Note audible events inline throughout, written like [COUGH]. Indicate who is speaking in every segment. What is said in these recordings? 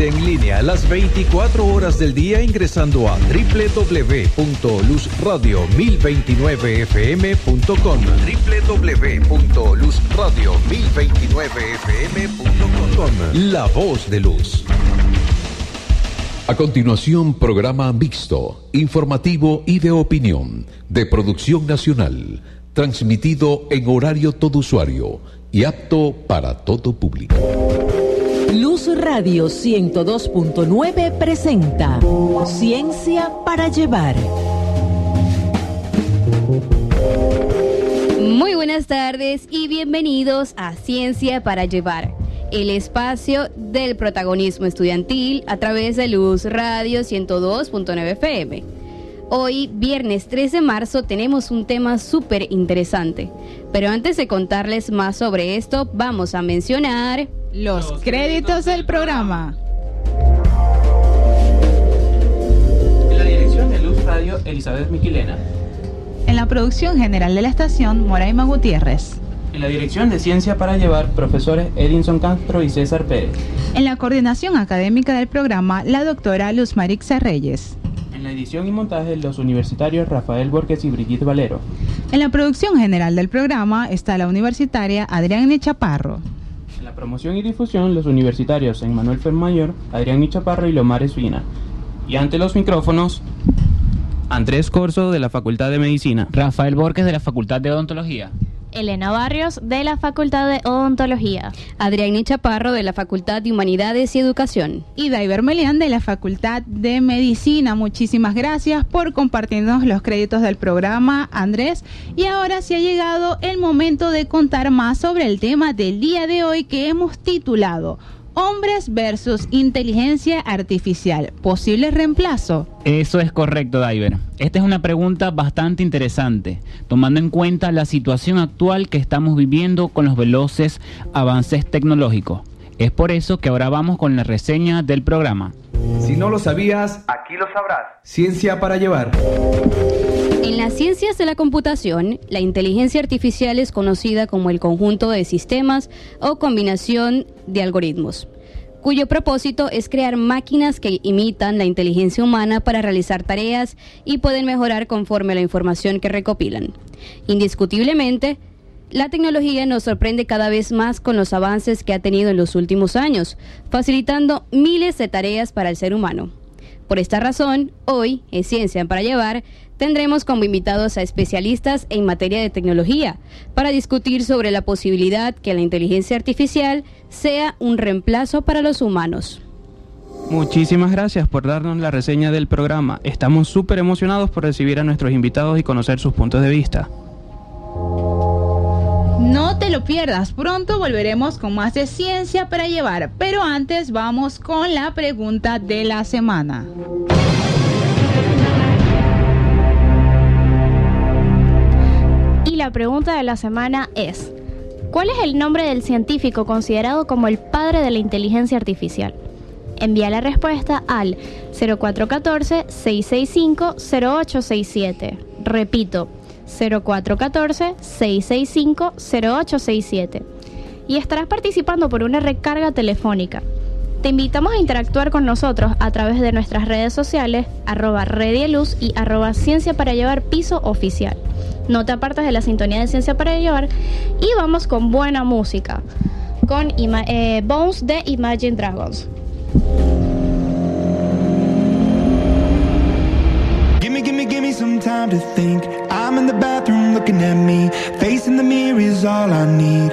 Speaker 1: En línea las 24 horas del día ingresando a www.luzradio1029fm.com www.luzradio1029fm.com La voz de luz.
Speaker 2: A continuación, programa mixto, informativo y de opinión, de producción nacional, transmitido en horario todo usuario y apto para todo público.
Speaker 3: Luz Radio 102.9 presenta Ciencia para llevar.
Speaker 4: Muy buenas tardes y bienvenidos a Ciencia para Llevar, el espacio del protagonismo estudiantil a través de Luz Radio 102.9 FM. Hoy, viernes 3 de marzo, tenemos un tema súper interesante. Pero antes de contarles más sobre esto, vamos a mencionar...
Speaker 5: Los créditos del programa.
Speaker 6: En la dirección de Luz Radio, Elizabeth Miquilena.
Speaker 5: En la producción general de la estación, Moraima Gutiérrez.
Speaker 6: En la dirección de Ciencia para Llevar, profesores Edinson Castro y César Pérez.
Speaker 5: En la coordinación académica del programa, la doctora Luz Marixa Reyes.
Speaker 6: En la edición y montaje, los universitarios Rafael Borges y Brigitte Valero.
Speaker 5: En la producción general del programa está la universitaria Adrián Chaparro.
Speaker 6: En promoción y difusión, los universitarios Manuel Fermayor, Adrián Chaparro y Lomar Espina. Y ante los micrófonos, Andrés Corso de la Facultad de Medicina.
Speaker 7: Rafael Borges de la Facultad de Odontología.
Speaker 8: Elena Barrios de la Facultad de Odontología.
Speaker 4: Adrián Chaparro de la Facultad de Humanidades y Educación.
Speaker 5: Y Daiver Melián de la Facultad de Medicina. Muchísimas gracias por compartirnos los créditos del programa, Andrés. Y ahora sí ha llegado el momento de contar más sobre el tema del día de hoy que hemos titulado Hombres versus inteligencia artificial. ¿Posible reemplazo?
Speaker 7: Eso es correcto, Diver. Esta es una pregunta bastante interesante, tomando en cuenta la situación actual que estamos viviendo con los veloces avances tecnológicos. Es por eso que ahora vamos con la reseña del programa.
Speaker 9: Si no lo sabías,
Speaker 10: aquí lo sabrás.
Speaker 9: Ciencia para llevar.
Speaker 4: En las ciencias de la computación, la inteligencia artificial es conocida como el conjunto de sistemas o combinación de algoritmos, cuyo propósito es crear máquinas que imitan la inteligencia humana para realizar tareas y pueden mejorar conforme a la información que recopilan. Indiscutiblemente, la tecnología nos sorprende cada vez más con los avances que ha tenido en los últimos años, facilitando miles de tareas para el ser humano. Por esta razón, hoy, en Ciencia para Llevar, tendremos como invitados a especialistas en materia de tecnología para discutir sobre la posibilidad que la inteligencia artificial sea un reemplazo para los humanos.
Speaker 6: Muchísimas gracias por darnos la reseña del programa. Estamos súper emocionados por recibir a nuestros invitados y conocer sus puntos de vista.
Speaker 5: No te lo pierdas, pronto volveremos con más de ciencia para llevar, pero antes vamos con la pregunta de la semana.
Speaker 8: Y la pregunta de la semana es, ¿cuál es el nombre del científico considerado como el padre de la inteligencia artificial? Envía la respuesta al 0414-665-0867. Repito, 0414-665-0867. y estarás participando por una recarga telefónica. Te invitamos a interactuar con nosotros a través de nuestras redes sociales, arroba Redieluz y arroba Ciencia para Llevar Piso Oficial. No te apartes de la sintonía de Ciencia para Llevar y vamos con buena música, con eh, Bones de Imagine Dragons.
Speaker 10: Time to think. I'm in the bathroom looking at me. The mirror is all I need.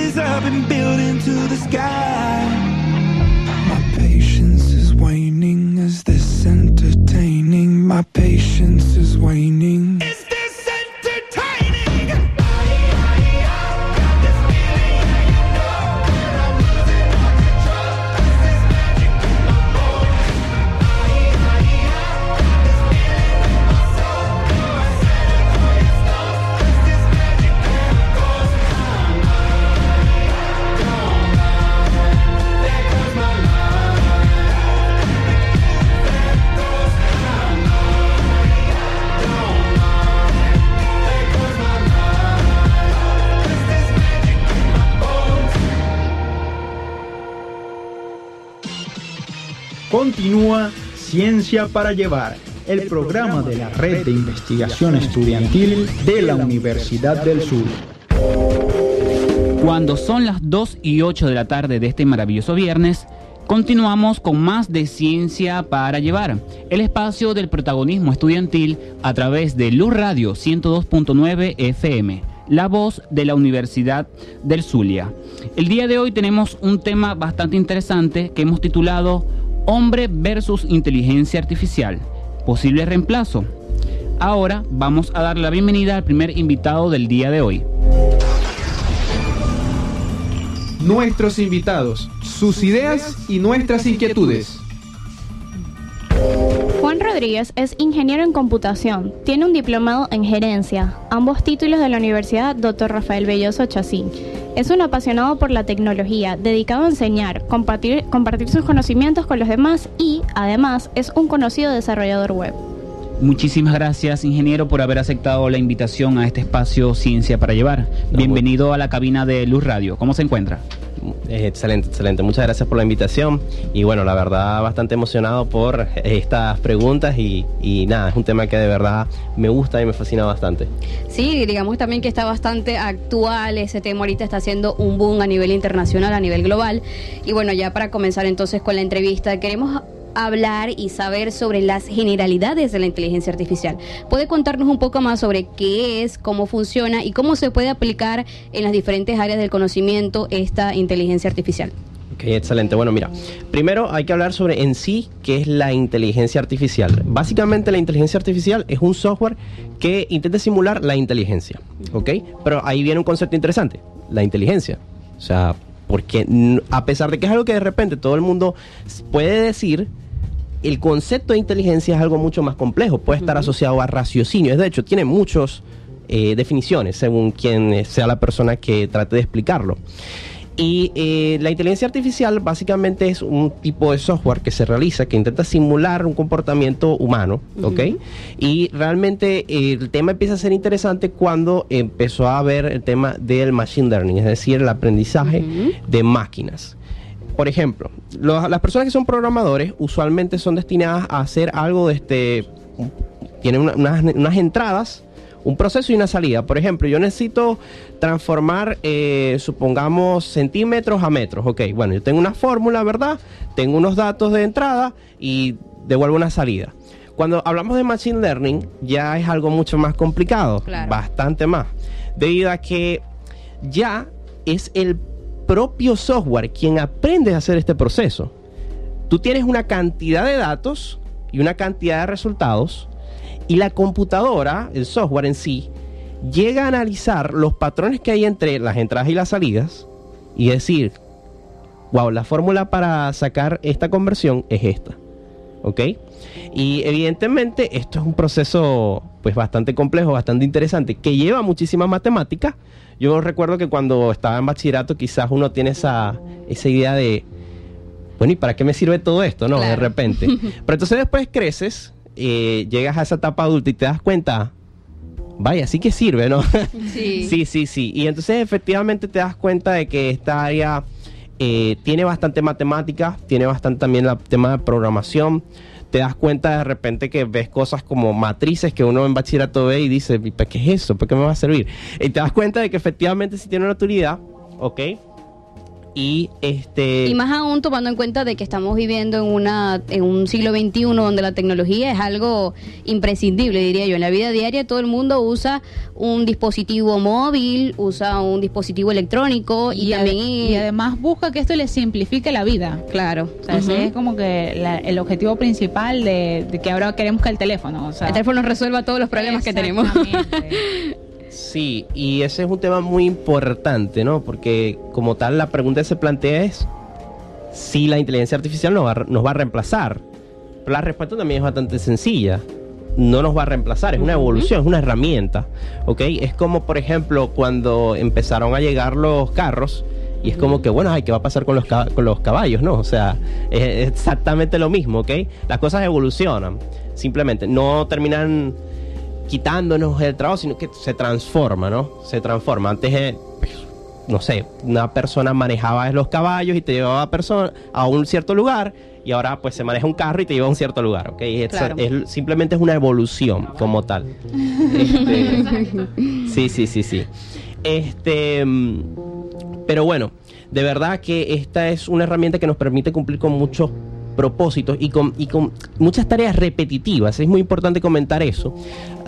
Speaker 10: Pieces up and building to the sky. My patience is waning. Is this entertaining? My patience is waning.
Speaker 11: Ciencia para Llevar, el programa de la Red de Investigación Estudiantil de la Universidad del Sur.
Speaker 7: Cuando son las 2 y 8 de la tarde de este maravilloso viernes, continuamos con más de Ciencia para Llevar, el espacio del protagonismo estudiantil a través de Luz Radio 102.9 FM, la voz de la Universidad del Zulia. El día de hoy tenemos un tema bastante interesante que hemos titulado Hombre versus Inteligencia Artificial, posible reemplazo. Ahora vamos a dar la bienvenida al primer invitado del día de hoy.
Speaker 9: Nuestros invitados, sus ideas y nuestras inquietudes.
Speaker 8: Juan Rodríguez es ingeniero en computación, tiene un diplomado en gerencia, ambos títulos de la Universidad Dr. Rafael Belloso Chacín. Es un apasionado por la tecnología, dedicado a enseñar, compartir, compartir sus conocimientos con los demás y, además, es un conocido desarrollador web.
Speaker 7: Muchísimas gracias, ingeniero, por haber aceptado la invitación a este espacio Ciencia para Llevar. Bienvenido a la cabina de Luz Radio. ¿Cómo se encuentra?
Speaker 12: Excelente, excelente. Muchas gracias por la invitación. Y bueno, la verdad, bastante emocionado por estas preguntas y, y nada, es un tema que de verdad me gusta y me fascina bastante.
Speaker 4: Sí, digamos también que está bastante actual, ese tema ahorita está haciendo un boom a nivel internacional, a nivel global. Y bueno, ya para comenzar entonces con la entrevista, queremos hablar y saber sobre las generalidades de la inteligencia artificial. ¿Puede contarnos un poco más sobre qué es, cómo funciona y cómo se puede aplicar en las diferentes áreas del conocimiento esta inteligencia artificial?
Speaker 12: Ok, excelente. Bueno, mira, primero hay que hablar sobre en sí qué es la inteligencia artificial. Básicamente la inteligencia artificial es un software que intenta simular la inteligencia, ¿ok? Pero ahí viene un concepto interesante, la inteligencia. O sea, porque a pesar de que es algo que de repente todo el mundo puede decir, el concepto de inteligencia es algo mucho más complejo, puede estar asociado a raciocinio, de hecho tiene muchas definiciones según quien sea la persona que trate de explicarlo. Y eh, la inteligencia artificial básicamente es un tipo de software que se realiza que intenta simular un comportamiento humano, ¿ok? Y realmente eh, el tema empieza a ser interesante cuando empezó a ver el tema del machine learning, es decir, el aprendizaje de máquinas. Por ejemplo, lo- las personas que son programadores usualmente son destinadas a hacer algo de este... Tienen una- unas, unas entradas un proceso y una salida. Por ejemplo, yo necesito transformar, eh, supongamos, centímetros a metros. Ok, bueno, yo tengo una fórmula, ¿verdad? Tengo unos datos de entrada y devuelvo una salida. Cuando hablamos de Machine Learning, ya es algo mucho más complicado,
Speaker 4: Claro.
Speaker 12: bastante más, debido a que ya es el propio software quien aprende a hacer este proceso. Tú tienes una cantidad de datos y una cantidad de resultados y la computadora, el software en sí, llega a analizar los patrones que hay entre las entradas y las salidas y decir, wow, la fórmula para sacar esta conversión es esta. ¿Ok? Y evidentemente esto es un proceso pues bastante complejo, bastante interesante, que lleva muchísima matemática. Yo recuerdo que cuando estaba en bachillerato quizás uno tiene esa, esa idea de, bueno, ¿y para qué me sirve todo esto? No, de repente. [LAUGHS] Pero entonces después creces, eh, llegas a esa etapa adulta y te das cuenta, vaya, sí que sirve, ¿no?
Speaker 4: Sí. [LAUGHS]
Speaker 12: sí, sí, sí. Y entonces efectivamente te das cuenta de que esta área eh, tiene bastante matemática, tiene bastante también el tema de programación. Te das cuenta de repente que ves cosas como matrices que uno en bachillerato ve y dice, "¿Y ¿para qué es eso? ¿Para qué me va a servir? Y te das cuenta de que efectivamente sí tiene una utilidad, ¿ok? Y este...
Speaker 4: Y más aún tomando en cuenta de que estamos viviendo en una en un siglo XXI donde la tecnología es algo imprescindible, diría yo. En la vida diaria todo el mundo usa un dispositivo móvil, usa un dispositivo electrónico y,
Speaker 5: Y,
Speaker 4: también...
Speaker 5: y además busca que esto le simplifique la vida.
Speaker 4: Claro.
Speaker 5: O sea, ese es como que la- el objetivo principal de, de que ahora queremos que el teléfono. O sea,
Speaker 4: El teléfono resuelva todos los problemas que tenemos. [LAUGHS]
Speaker 12: Sí, y ese es un tema muy importante, ¿no? Porque como tal la pregunta que se plantea es si la inteligencia artificial nos va, a- nos va a reemplazar. Pero la respuesta también es bastante sencilla. No nos va a reemplazar, es una evolución, es una herramienta, ¿ok? Es como, por ejemplo, cuando empezaron a llegar los carros y es como que, bueno, ay, ¿qué va a pasar con los, con los caballos, no? O sea, es exactamente lo mismo, ¿ok? Las cosas evolucionan, simplemente, no terminan quitándonos el trabajo, sino que se transforma, ¿no? Se transforma. Antes, eh, no sé, una persona manejaba los caballos y te llevaba a, persona, a un cierto lugar y ahora pues se maneja un carro y te lleva a un cierto lugar, ¿ok? Es-
Speaker 4: Claro.
Speaker 12: es- simplemente es una evolución como tal. Este, [LAUGHS] sí, sí, sí, sí. Este, mm, pero bueno, de verdad que esta es una herramienta que nos permite cumplir con muchos propósitos y con, y con muchas tareas repetitivas. Es muy importante comentar eso,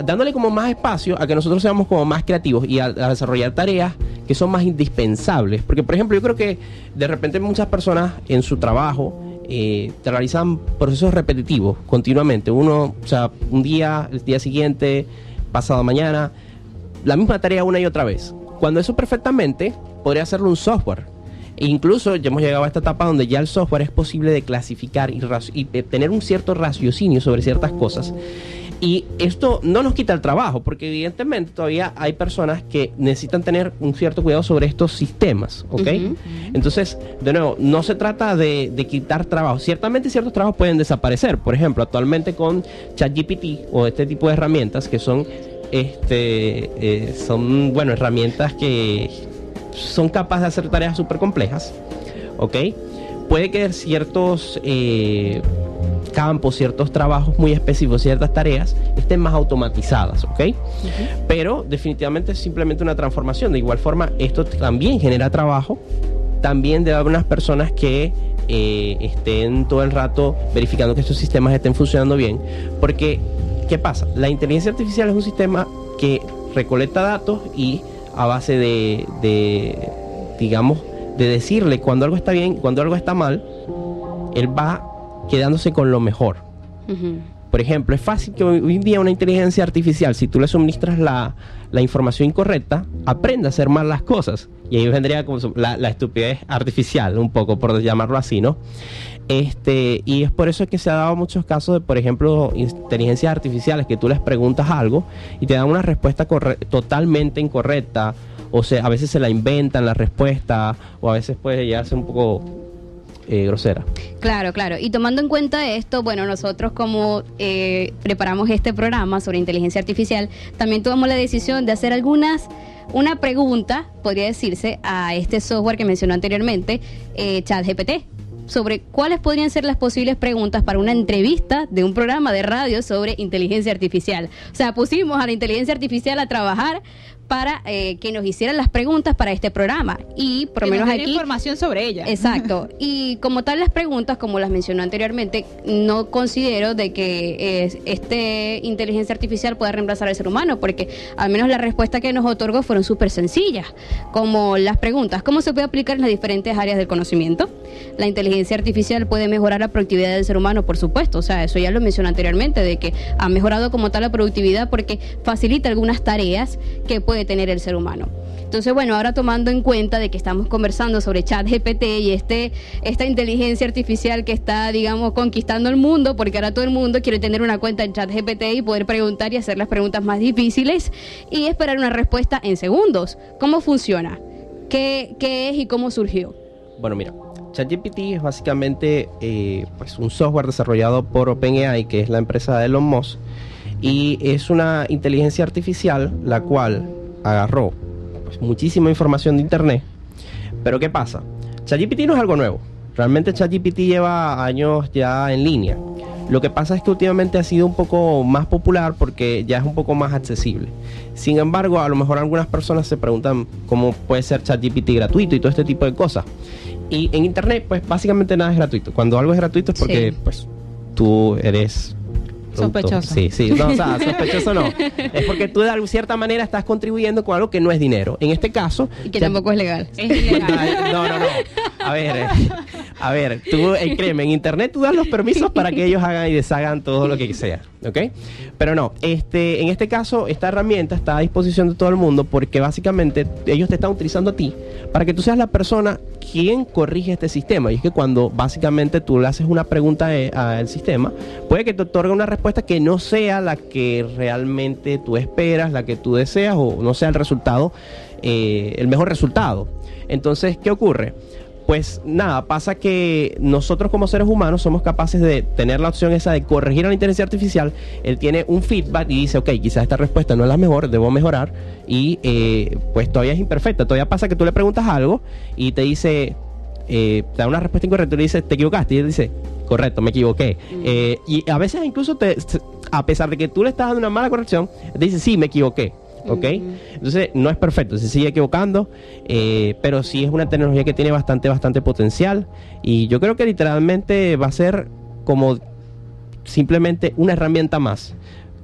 Speaker 12: dándole como más espacio a que nosotros seamos como más creativos y a, desarrollar tareas que son más indispensables. Porque, por ejemplo, yo creo que de repente muchas personas en su trabajo eh, realizan procesos repetitivos continuamente. Uno, o sea, un día, el día siguiente, pasado mañana, la misma tarea una y otra vez. Cuando eso perfectamente podría hacerlo un software. E incluso ya hemos llegado a esta etapa donde ya el software es posible de clasificar y, eh, tener un cierto raciocinio sobre ciertas cosas. Y esto no nos quita el trabajo, porque evidentemente todavía hay personas que necesitan tener un cierto cuidado sobre estos sistemas, ¿ok? Entonces, de nuevo, no se trata de, de quitar trabajo. Ciertamente ciertos trabajos pueden desaparecer. Por ejemplo, actualmente con ChatGPT o este tipo de herramientas que son, este, eh, son, bueno, herramientas que son capaces de hacer tareas súper complejas, ¿ok? Puede que ciertos eh, campos, ciertos trabajos muy específicos, ciertas tareas estén más automatizadas, ¿ok? Pero definitivamente es simplemente una transformación. De igual forma, esto también genera trabajo. También debe haber unas personas que eh, estén todo el rato verificando que estos sistemas estén funcionando bien. Porque, ¿qué pasa? La inteligencia artificial es un sistema que recolecta datos y a base de, de, digamos, de decirle cuando algo está bien, cuando algo está mal, él va quedándose con lo mejor. Por ejemplo, es fácil que hoy en día una inteligencia artificial, si tú le suministras la, la información incorrecta, aprenda a hacer mal las cosas. Y ahí vendría como la, la estupidez artificial, un poco, por llamarlo así, ¿no? Este, y es por eso que se ha dado muchos casos de, por ejemplo, inteligencias artificiales que tú les preguntas algo y te dan una respuesta totalmente incorrecta. O sea, a veces se la inventan la respuesta, o a veces puede llegar a ser un poco eh, grosera.
Speaker 4: Claro, claro. Y tomando en cuenta esto, bueno, nosotros como eh, preparamos este programa sobre inteligencia artificial, también tomamos la decisión de hacer algunas, una pregunta, podría decirse, a este software que mencionó anteriormente, eh, ChatGPT sobre cuáles podrían ser las posibles preguntas para una entrevista de un programa de radio sobre inteligencia artificial. O sea, pusimos a la inteligencia artificial a trabajar para eh, que nos hicieran las preguntas para este programa. Y por lo menos aquí...
Speaker 5: información sobre ella.
Speaker 4: Exacto. [LAUGHS] Y como tal las preguntas, como las mencionó anteriormente, no considero de que eh, este inteligencia artificial pueda reemplazar al ser humano, porque al menos la respuesta que nos otorgó fueron súper sencillas, como las preguntas, ¿cómo se puede aplicar en las diferentes áreas del conocimiento? La inteligencia artificial puede mejorar la productividad del ser humano, por supuesto, o sea, eso ya lo mencioné anteriormente, de que ha mejorado como tal la productividad porque facilita algunas tareas que tener el ser humano. Entonces, bueno, ahora tomando en cuenta de que estamos conversando sobre ChatGPT y este, esta inteligencia artificial que está, digamos, conquistando el mundo, porque ahora todo el mundo quiere tener una cuenta en ChatGPT y poder preguntar y hacer las preguntas más difíciles y esperar una respuesta en segundos. ¿Cómo funciona? ¿Qué, qué es y cómo surgió?
Speaker 12: Bueno, mira, ChatGPT es básicamente eh, pues un software desarrollado por OpenAI, que es la empresa de Elon Musk, y es una inteligencia artificial la cual agarró pues, muchísima información de Internet. Pero ¿qué pasa? ChatGPT no es algo nuevo. Realmente ChatGPT lleva años ya en línea. Lo que pasa es que últimamente ha sido un poco más popular porque ya es un poco más accesible. Sin embargo, a lo mejor algunas personas se preguntan cómo puede ser ChatGPT gratuito y todo este tipo de cosas. Y en internet, pues básicamente nada es gratuito. Cuando algo es gratuito es porque
Speaker 5: Sí.
Speaker 12: pues tú eres.
Speaker 5: Sospechoso.
Speaker 12: Sí, sí, no, o sea, [LAUGHS] sospechoso no. Es porque tú de alguna cierta manera estás contribuyendo con algo que no es dinero. En este caso,
Speaker 4: Y que tampoco es legal.
Speaker 5: Es ilegal.
Speaker 12: No, no, no. A ver, eh, a ver, tú, eh, créeme, en internet tú das los permisos para que ellos hagan y deshagan todo lo que sea, ¿ok? Pero no, este, en este caso, esta herramienta está a disposición de todo el mundo porque básicamente ellos te están utilizando a ti para que tú seas la persona quien corrige este sistema. Y es que cuando básicamente tú le haces una pregunta eh, al sistema, puede que te otorgue una respuesta que no sea la que realmente tú esperas, la que tú deseas o no sea el resultado, eh, el mejor resultado. Entonces, ¿qué ocurre? Pues nada, pasa que nosotros como seres humanos somos capaces de tener la opción esa de corregir a la inteligencia artificial. Él tiene un feedback y dice, ok, quizás esta respuesta no es la mejor, debo mejorar. Y eh, pues todavía es imperfecta. Todavía pasa que tú le preguntas algo y te dice, eh, te da una respuesta incorrecta y le dice, te equivocaste. Y él dice, correcto, me equivoqué. Eh, y a veces incluso, te, a pesar de que tú le estás dando una mala corrección, te dice, sí, me equivoqué. ¿Ok? Entonces no es perfecto, se sigue equivocando, eh, pero sí es una tecnología que tiene bastante, bastante potencial. Y yo creo que literalmente va a ser como simplemente una herramienta más.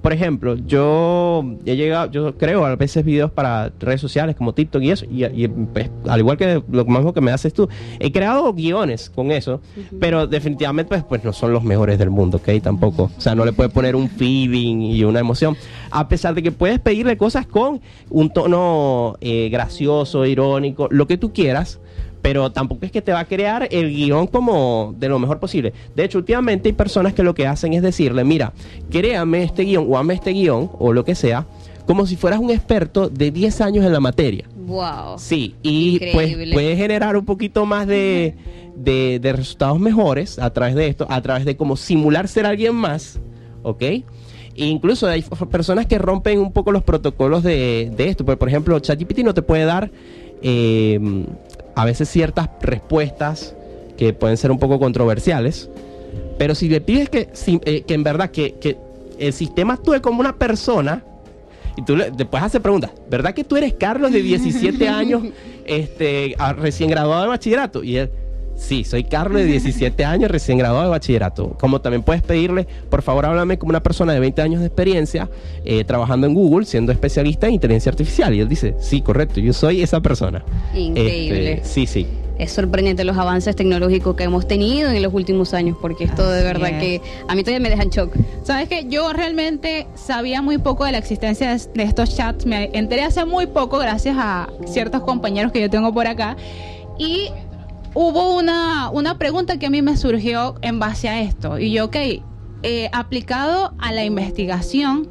Speaker 12: Por ejemplo, yo he llegado, yo creo a veces videos para redes sociales como TikTok y eso, y, y, pues, al igual que lo mismo que me haces tú, he creado guiones con eso, pero definitivamente pues, pues no son los mejores del mundo, ¿ok? Tampoco. O sea, no le puedes poner un feeling y una emoción, a pesar de que puedes pedirle cosas con un tono eh, gracioso, irónico, lo que tú quieras, pero tampoco es que te va a crear el guion como de lo mejor posible. De hecho, últimamente hay personas que lo que hacen es decirle, mira, créame este guion o hazme este guion o lo que sea, como si fueras un experto de 10 años en la materia.
Speaker 4: Wow.
Speaker 12: Sí, y pues puede generar un poquito más de, de- de resultados mejores a través de esto, a través de como simular ser alguien más, ¿ok? E incluso hay personas que rompen un poco los protocolos de, de esto. Por, por ejemplo, ChatGPT no te puede dar eh, a veces ciertas respuestas que pueden ser un poco controversiales, pero si le pides que, si- eh, que en verdad que, que el sistema actúe como una persona, y tú le, después hace preguntas, ¿verdad que tú eres Carlos de 17 [LAUGHS] años, este, a- recién graduado de bachillerato? Y él, sí, soy Carlos de 17 [LAUGHS] años, recién graduado de bachillerato. Como también puedes pedirle, por favor, háblame como una persona de 20 años de experiencia, eh, trabajando en Google, siendo especialista en inteligencia artificial. Y él dice, sí, correcto, yo soy esa persona.
Speaker 4: Increíble.
Speaker 12: Este, sí, sí.
Speaker 4: es sorprendente los avances tecnológicos que hemos tenido en los últimos años, porque esto de verdad
Speaker 5: es.
Speaker 4: que a mí todavía me deja en shock.
Speaker 5: Sabes que yo realmente sabía muy poco de la existencia de, de estos chats. Me enteré hace muy poco gracias a ciertos compañeros que yo tengo por acá. Y hubo una, una pregunta que a mí me surgió en base a esto. Y yo, ok, eh, aplicado a la investigación,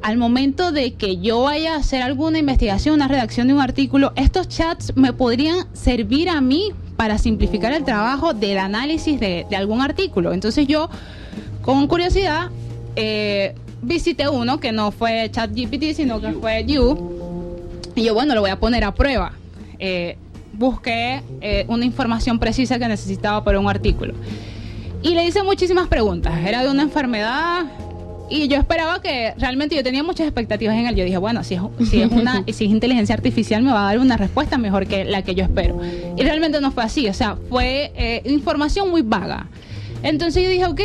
Speaker 5: al momento de que yo vaya a hacer alguna investigación, una redacción de un artículo, estos chats me podrían servir a mí para simplificar el trabajo del análisis de, de algún artículo. Entonces yo, con curiosidad, eh, visité uno que no fue ChatGPT, sino que fue You. Y yo, bueno, lo voy a poner a prueba. Eh, busqué eh, una información precisa que necesitaba para un artículo. Y le hice muchísimas preguntas. Era de una enfermedad y yo esperaba que realmente yo tenía muchas expectativas en él. Yo dije, bueno, si es, si es una [LAUGHS] si es inteligencia artificial me va a dar una respuesta mejor que la que yo espero. Y realmente no fue así, o sea, fue eh, información muy vaga. Entonces yo dije, ok,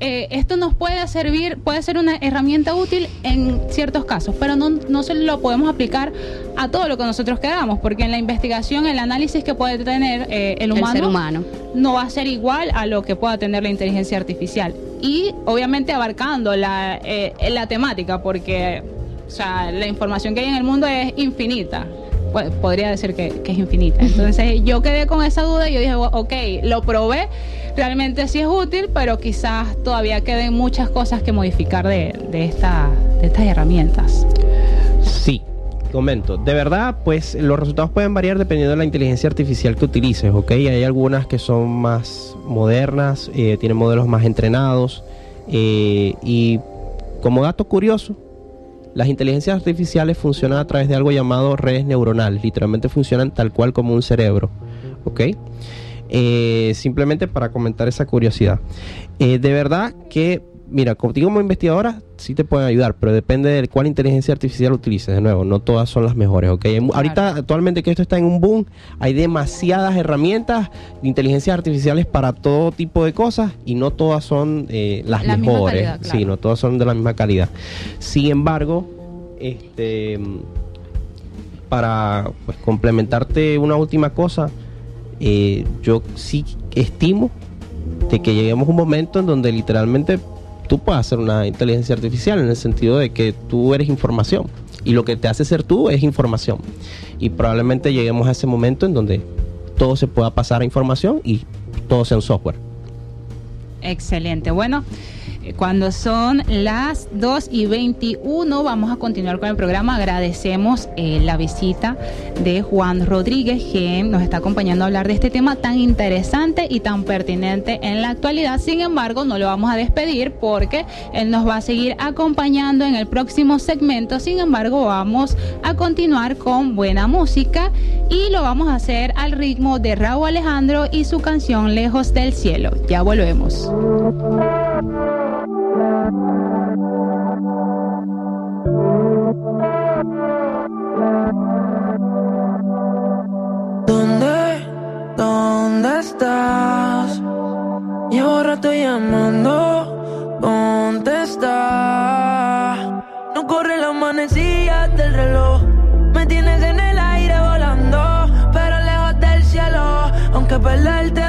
Speaker 5: eh, esto nos puede servir, puede ser una herramienta útil en ciertos casos, pero no, no se lo podemos aplicar a todo lo que nosotros queramos, porque en la investigación, el análisis que puede tener eh, el
Speaker 4: El
Speaker 5: humano,
Speaker 4: ser humano.
Speaker 5: no va a ser igual a lo que pueda tener la inteligencia artificial. Y obviamente abarcando la, eh, la temática, porque o sea, la información que hay en el mundo es infinita. Podría decir que, que es infinita. [LAUGHS] Entonces yo quedé con esa duda y yo dije, ok, lo probé, realmente sí es útil, pero quizás todavía queden muchas cosas que modificar de, de, esta, de estas herramientas.
Speaker 12: Sí, comento. De verdad, pues los resultados pueden variar dependiendo de la inteligencia artificial que utilices, ¿ok? Hay algunas que son más modernas, eh, tienen modelos más entrenados. eh, y como dato curioso, las inteligencias artificiales funcionan a través de algo llamado redes neuronales. Literalmente funcionan tal cual como un cerebro, ¿ok? Eh, simplemente para comentar esa curiosidad. Eh, de verdad que, mira, contigo como investigadora sí te pueden ayudar, pero depende de cuál inteligencia artificial utilices. De nuevo, no todas son las mejores, ¿ok? Ahorita, actualmente que esto está en un boom, hay demasiadas herramientas de inteligencias artificiales para todo tipo de cosas y no todas son eh, las
Speaker 5: La
Speaker 12: mejores.
Speaker 5: calidad, claro.
Speaker 12: Sí, no todas son de la misma calidad. Sin embargo, este para pues, complementarte una última cosa, eh, yo sí estimo de que lleguemos a un momento en donde literalmente tú puedas hacer una inteligencia artificial en el sentido de que tú eres información y lo que te hace ser tú es información y probablemente lleguemos a ese momento en donde todo se pueda pasar a información y todo sea un software.
Speaker 5: Excelente. Bueno, eh, cuando son las 2 y 21, vamos a continuar con el programa. Agradecemos eh, la visita de Juan Rodríguez, que nos está acompañando a hablar de este tema tan interesante y tan pertinente en la actualidad. Sin embargo, no lo vamos a despedir porque él nos va a seguir acompañando en el próximo segmento. Sin embargo, vamos a continuar con buena música y lo vamos a hacer al ritmo de Raúl Alejandro y su canción Lejos del Cielo. Ya volvemos.
Speaker 13: ¿Dónde? ¿Dónde estás? Llevo rato llamando, contesta. No corre la manecilla del reloj. Me tienes en el aire volando, pero lejos del cielo. Aunque perderte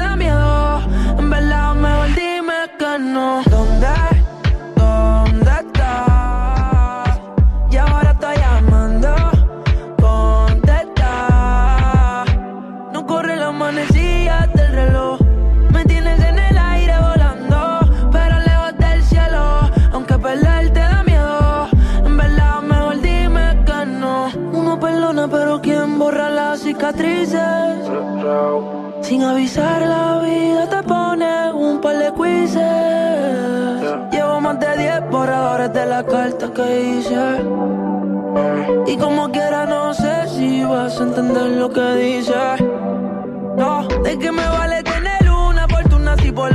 Speaker 13: Sin avisar la vida te pone un par de quizzes. Llevo más de 10 borradores de la carta que hice. Y como quiera no sé si vas a entender lo que dice. No, de que me vale tener una fortuna si por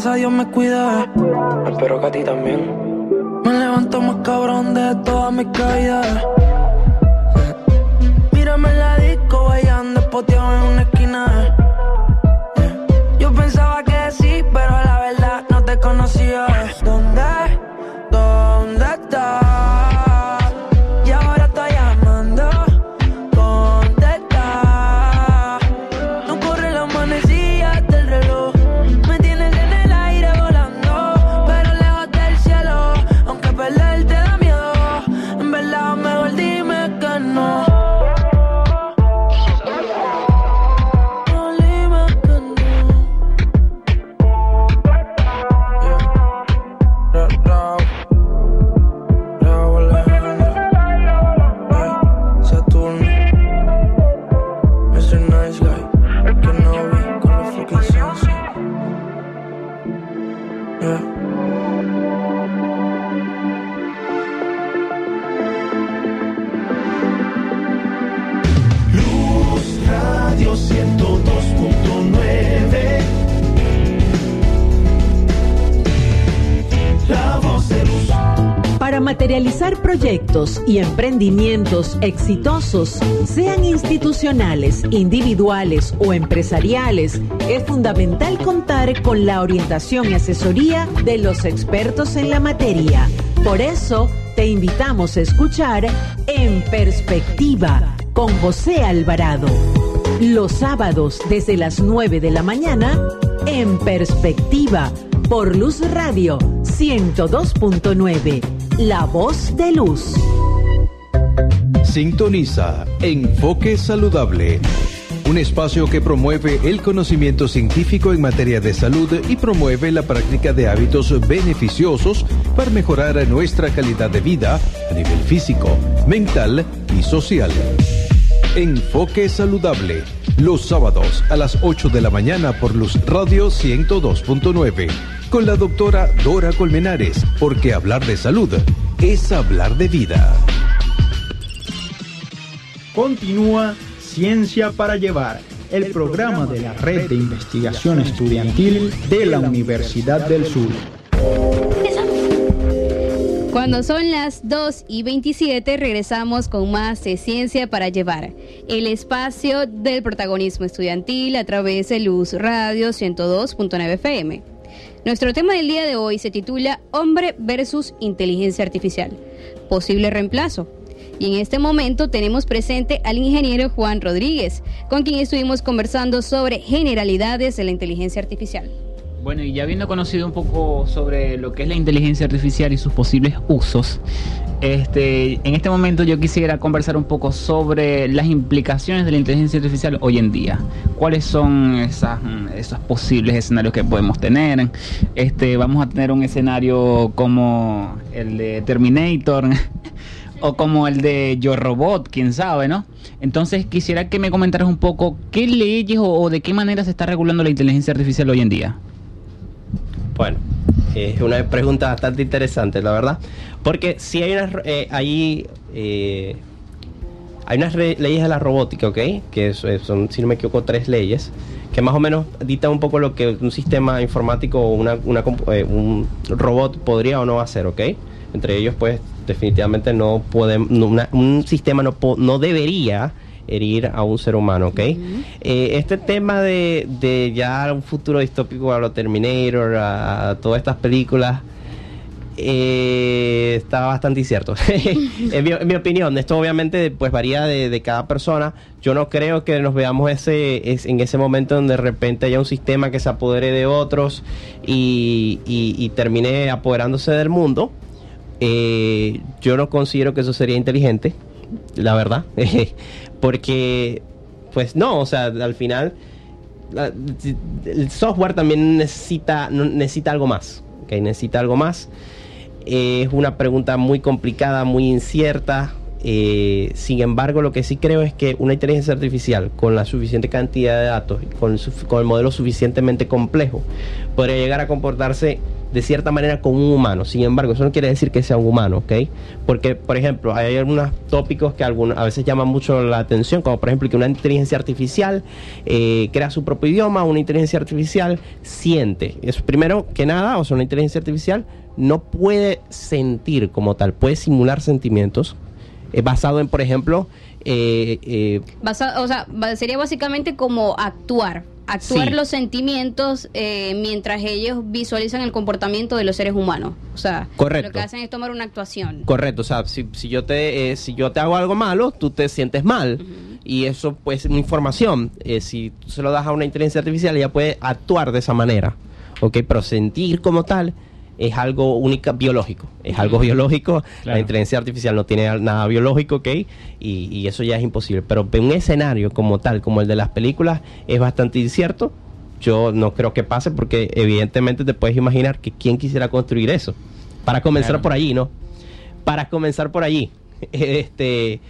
Speaker 13: a cabeza, Dios me cuida. Espero que a ti también. Me levanto más cabrón de todas mis caídas. Mírame en la disco, bailando espoteado en una esquina. Yo pensaba que sí, pero la verdad no te conocía. Y
Speaker 3: emprendimientos exitosos, sean institucionales, individuales o empresariales, es fundamental contar con la orientación y asesoría de los expertos en la materia. Por eso, te invitamos a escuchar En Perspectiva con José Alvarado. Los sábados desde las 9 de la mañana, En Perspectiva, por Luz Radio 102.9, La Voz de Luz.
Speaker 1: Sintoniza Enfoque Saludable, un espacio que promueve el conocimiento científico en materia de salud y promueve la práctica de hábitos beneficiosos para mejorar nuestra calidad de vida a nivel físico, mental y social. Enfoque Saludable, los sábados a las 8 de la mañana por Luz Radio 102.9, con la doctora Dora Colmenares, porque hablar de salud es hablar de vida.
Speaker 11: Continúa Ciencia para Llevar, el programa de la Red de Investigación Estudiantil de la Universidad del Sur.
Speaker 4: Cuando son las 2 y 27 regresamos con más de Ciencia para Llevar, el espacio del protagonismo estudiantil a través de Luz Radio 102.9 FM. Nuestro tema del día de hoy se titula Hombre versus Inteligencia Artificial, posible reemplazo. Y en este momento tenemos presente al ingeniero Juan Rodríguez, con quien estuvimos conversando sobre generalidades de la inteligencia artificial.
Speaker 7: Bueno, y ya habiendo conocido un poco sobre lo que es la inteligencia artificial y sus posibles usos, este, en este momento yo quisiera conversar un poco sobre las implicaciones de la inteligencia artificial hoy en día. ¿Cuáles son esas, mm, esos posibles escenarios que podemos tener? Este, vamos a tener un escenario como el de Terminator [LAUGHS] o como el de Yo Robot, quién sabe, ¿no? Entonces quisiera que me comentaras un poco qué leyes o, o de qué manera se está regulando la inteligencia artificial hoy en día.
Speaker 12: Bueno, es una pregunta bastante interesante, la verdad. Porque si hay unas, eh, hay, eh, hay unas leyes de la robótica, ¿ok? Que eh, son, si no me equivoco, tres leyes. Que más o menos dictan un poco lo que un sistema informático o una, una eh, un robot podría o no hacer, ¿ok? Entre ellos, pues, definitivamente no podemos, un sistema no, no debería herir a un ser humano, ¿ok? Eh, este tema de, de ya un futuro distópico a lo Terminator, a, a todas estas películas, eh, está bastante incierto. [LAUGHS] en, mi, en mi opinión, esto obviamente pues varía de, de cada persona. Yo no creo que nos veamos ese, es- en ese momento donde de repente haya un sistema que se apodere de otros y, y- y termine apoderándose del mundo. Eh, yo no considero que eso sería inteligente, la verdad, [LAUGHS] porque pues no, o sea, al final el software también necesita necesita algo más, ¿ok? necesita algo más. Eh, es una pregunta muy complicada, muy incierta. Eh, sin embargo, lo que sí creo es que una inteligencia artificial con la suficiente cantidad de datos, con con el modelo suficientemente complejo, podría llegar a comportarse de cierta manera como un humano. Sin embargo, eso no quiere decir que sea un humano, ¿ok? Porque, por ejemplo, hay algunos tópicos que algunos, a veces llaman mucho la atención, como por ejemplo que una inteligencia artificial eh, crea su propio idioma, una inteligencia artificial siente. Eso, primero que nada, o sea, una inteligencia artificial no puede sentir como tal, puede simular sentimientos, eh, basado en, por ejemplo, eh, eh,
Speaker 4: Basa- o sea, sería básicamente como actuar. Actuar
Speaker 12: Sí.
Speaker 4: los sentimientos eh, mientras ellos visualizan el comportamiento de los seres humanos. O sea,
Speaker 12: Correcto.
Speaker 4: lo que hacen es tomar una actuación.
Speaker 12: Correcto, o sea, si, si yo te eh, si yo te hago algo malo, tú te sientes mal y eso pues es una información. Eh, si tú se lo das a una inteligencia artificial, ella puede actuar de esa manera, ¿ok? Pero sentir como tal es algo única biológico, es algo biológico. La inteligencia artificial no tiene nada biológico, ¿ok? Y, y eso ya es imposible. Pero un escenario como tal, como el de las películas, es bastante incierto. Yo no creo que pase porque evidentemente te puedes imaginar que quién quisiera construir eso. Para comenzar
Speaker 7: Claro.
Speaker 12: por allí, ¿no? para comenzar por allí. [LAUGHS] Este,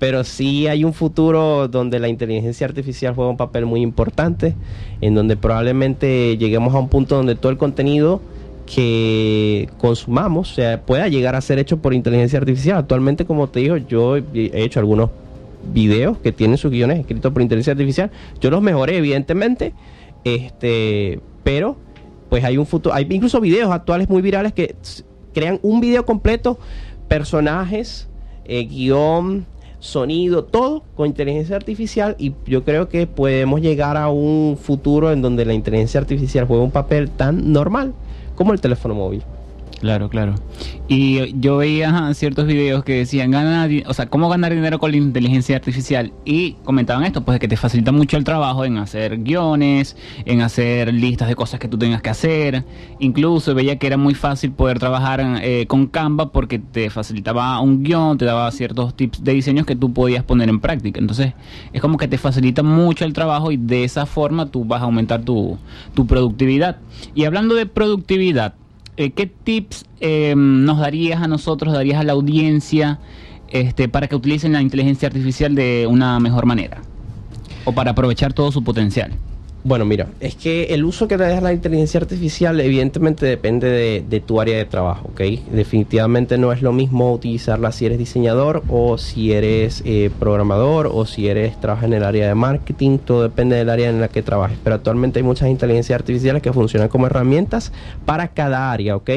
Speaker 12: pero sí hay un futuro donde la inteligencia artificial juega un papel muy importante, en donde probablemente lleguemos a un punto donde todo el contenido que consumamos o sea, pueda llegar a ser hecho por inteligencia artificial. Actualmente, como te digo, yo he he hecho algunos videos que tienen sus guiones escritos por inteligencia artificial. Yo los mejoré, evidentemente, este, pero pues hay un futuro, hay incluso videos actuales muy virales que crean un video completo, personajes, eh, guion, sonido, todo con inteligencia artificial y yo creo que podemos llegar a un futuro en donde la inteligencia artificial juega un papel tan normal como el teléfono móvil.
Speaker 7: Claro, claro. Y yo veía ciertos videos que decían, o sea, cómo ganar dinero con la inteligencia artificial. Y comentaban esto, pues que te facilita mucho el trabajo en hacer guiones, en hacer listas de cosas que tú tengas que hacer. Incluso veía que era muy fácil poder trabajar eh, con Canva porque te facilitaba un guion, te daba ciertos tips de diseños que tú podías poner en práctica. Entonces, es como que te facilita mucho el trabajo y de esa forma tú vas a aumentar tu, tu productividad. Y hablando de productividad, eh, ¿qué tips eh, nos darías a nosotros, darías a la audiencia este, para que utilicen la inteligencia artificial de una mejor manera? O para aprovechar todo su potencial.
Speaker 12: Bueno, mira, es que el uso que le das a la inteligencia artificial evidentemente depende de, de tu área de trabajo, ¿ok? Definitivamente no es lo mismo utilizarla si eres diseñador o si eres eh, programador o si eres trabajas en el área de marketing, todo depende del área en la que trabajes. Pero actualmente hay muchas inteligencias artificiales que funcionan como herramientas para cada área, ¿ok?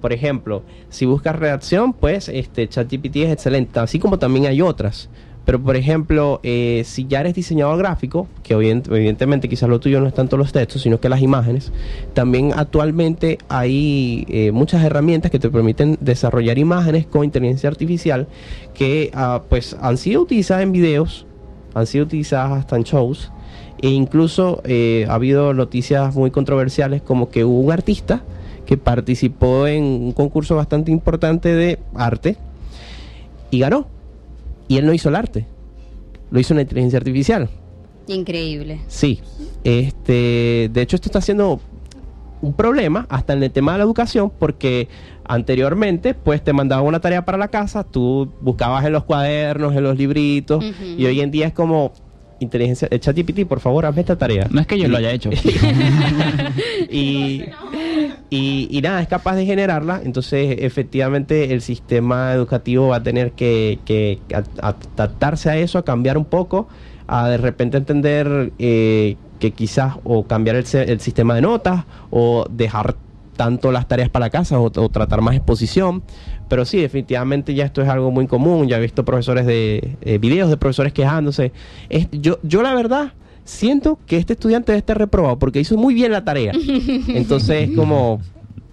Speaker 12: Por ejemplo, si buscas redacción, pues este ChatGPT es excelente, así como también hay otras. Pero, por ejemplo, eh, si ya eres diseñador gráfico, que evidentemente quizás lo tuyo no es tanto los textos, sino que las imágenes, también actualmente hay eh, muchas herramientas que te permiten desarrollar imágenes con inteligencia artificial que ah, pues han sido utilizadas en videos, han sido utilizadas hasta en shows, e incluso eh, ha habido noticias muy controversiales como que hubo un artista que participó en un concurso bastante importante de arte y ganó. Y él no hizo el arte, lo hizo una inteligencia artificial.
Speaker 4: Increíble.
Speaker 12: Sí, este, de hecho esto está siendo un problema hasta en el tema de la educación porque anteriormente pues te mandaban una tarea para la casa, tú buscabas en los cuadernos, en los libritos y hoy en día es como inteligencia, eh, ChatGPT, por favor, hazme esta tarea.
Speaker 7: No es que yo lo haya hecho. [LAUGHS]
Speaker 12: y, [LAUGHS] [LAUGHS] y, y nada, es capaz de generarla. Entonces, efectivamente, el sistema educativo va a tener que, adaptarse a eso, a cambiar un poco, a de repente entender eh, que quizás o cambiar el, el sistema de notas o dejar tanto las tareas para casa o, tratar más exposición. Pero sí, definitivamente ya esto es algo muy común. Ya he visto profesores de eh, videos de profesores quejándose. Yo, yo la verdad siento que este estudiante debe estar reprobado porque hizo muy bien la tarea. [LAUGHS] Entonces es como,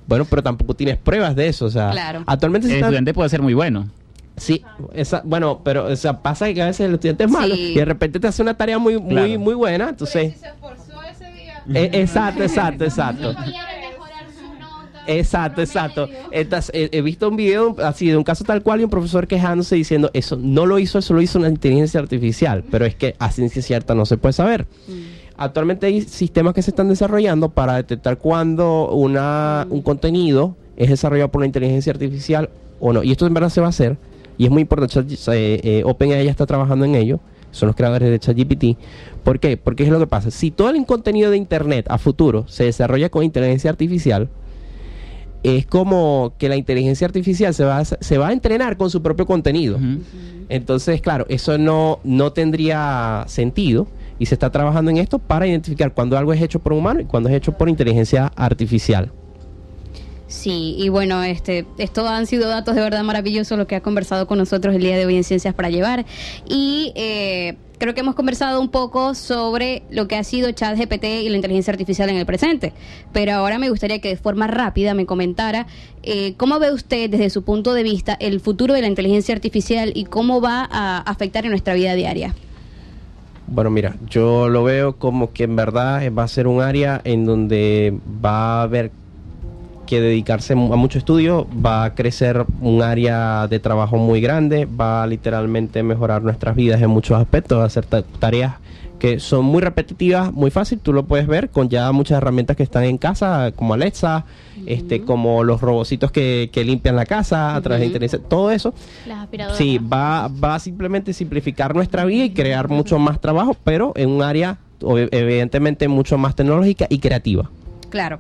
Speaker 12: bueno, pero tampoco tienes pruebas de eso. O sea,
Speaker 7: Claro.
Speaker 12: actualmente se
Speaker 7: El
Speaker 12: está-
Speaker 7: estudiante puede ser muy bueno.
Speaker 12: Sí, esa, bueno, pero o sea, pasa que a veces el estudiante es malo
Speaker 7: Sí.
Speaker 12: y de repente te hace una tarea muy, muy,
Speaker 7: Claro.
Speaker 12: muy buena. Entonces, Eh, exacto, exacto, exacto. Exacto, exacto. Entonces, he, he visto un video así de un caso tal cual y un profesor quejándose diciendo eso no lo hizo, eso lo hizo una inteligencia artificial, pero es que a ciencia cierta no se puede saber. Actualmente hay sistemas que se están desarrollando para detectar cuando una, un contenido es desarrollado por una inteligencia artificial o no. Y esto en verdad se va a hacer y es muy importante, eh, eh, OpenAI ya está trabajando en ello, son los creadores de ChatGPT. ¿Por qué? Porque es lo que pasa. Si todo el contenido de Internet a futuro se desarrolla con inteligencia artificial, es como que la inteligencia artificial se va, a, se va a entrenar con su propio contenido. Entonces, claro, eso no, no tendría sentido y se está trabajando en esto para identificar cuando algo es hecho por un humano y cuando es hecho por inteligencia artificial.
Speaker 4: Sí, y bueno, este, esto han sido datos de verdad maravillosos lo que ha conversado con nosotros el día de hoy en Ciencias para Llevar. Y eh, creo que hemos conversado un poco sobre lo que ha sido ChatGPT y la inteligencia artificial en el presente. Pero ahora me gustaría que de forma rápida me comentara eh, cómo ve usted desde su punto de vista el futuro de la inteligencia artificial y cómo va a afectar en nuestra vida diaria.
Speaker 12: Bueno, mira, yo lo veo como que en verdad va a ser un área en donde va a haber que dedicarse a mucho estudio, va a crecer un área de trabajo muy grande, va a literalmente mejorar nuestras vidas en muchos aspectos, va a hacer ta- tareas que son muy repetitivas, muy fácil, tú lo puedes ver con ya muchas herramientas que están en casa, como Alexa, este, como los robocitos que, que limpian la casa a través de inteligencia, todo eso.
Speaker 8: Las aspiradoras.
Speaker 12: Sí, va, va a simplemente simplificar nuestra vida y crear mucho más trabajo, pero en un área evidentemente mucho más tecnológica y creativa.
Speaker 4: Claro.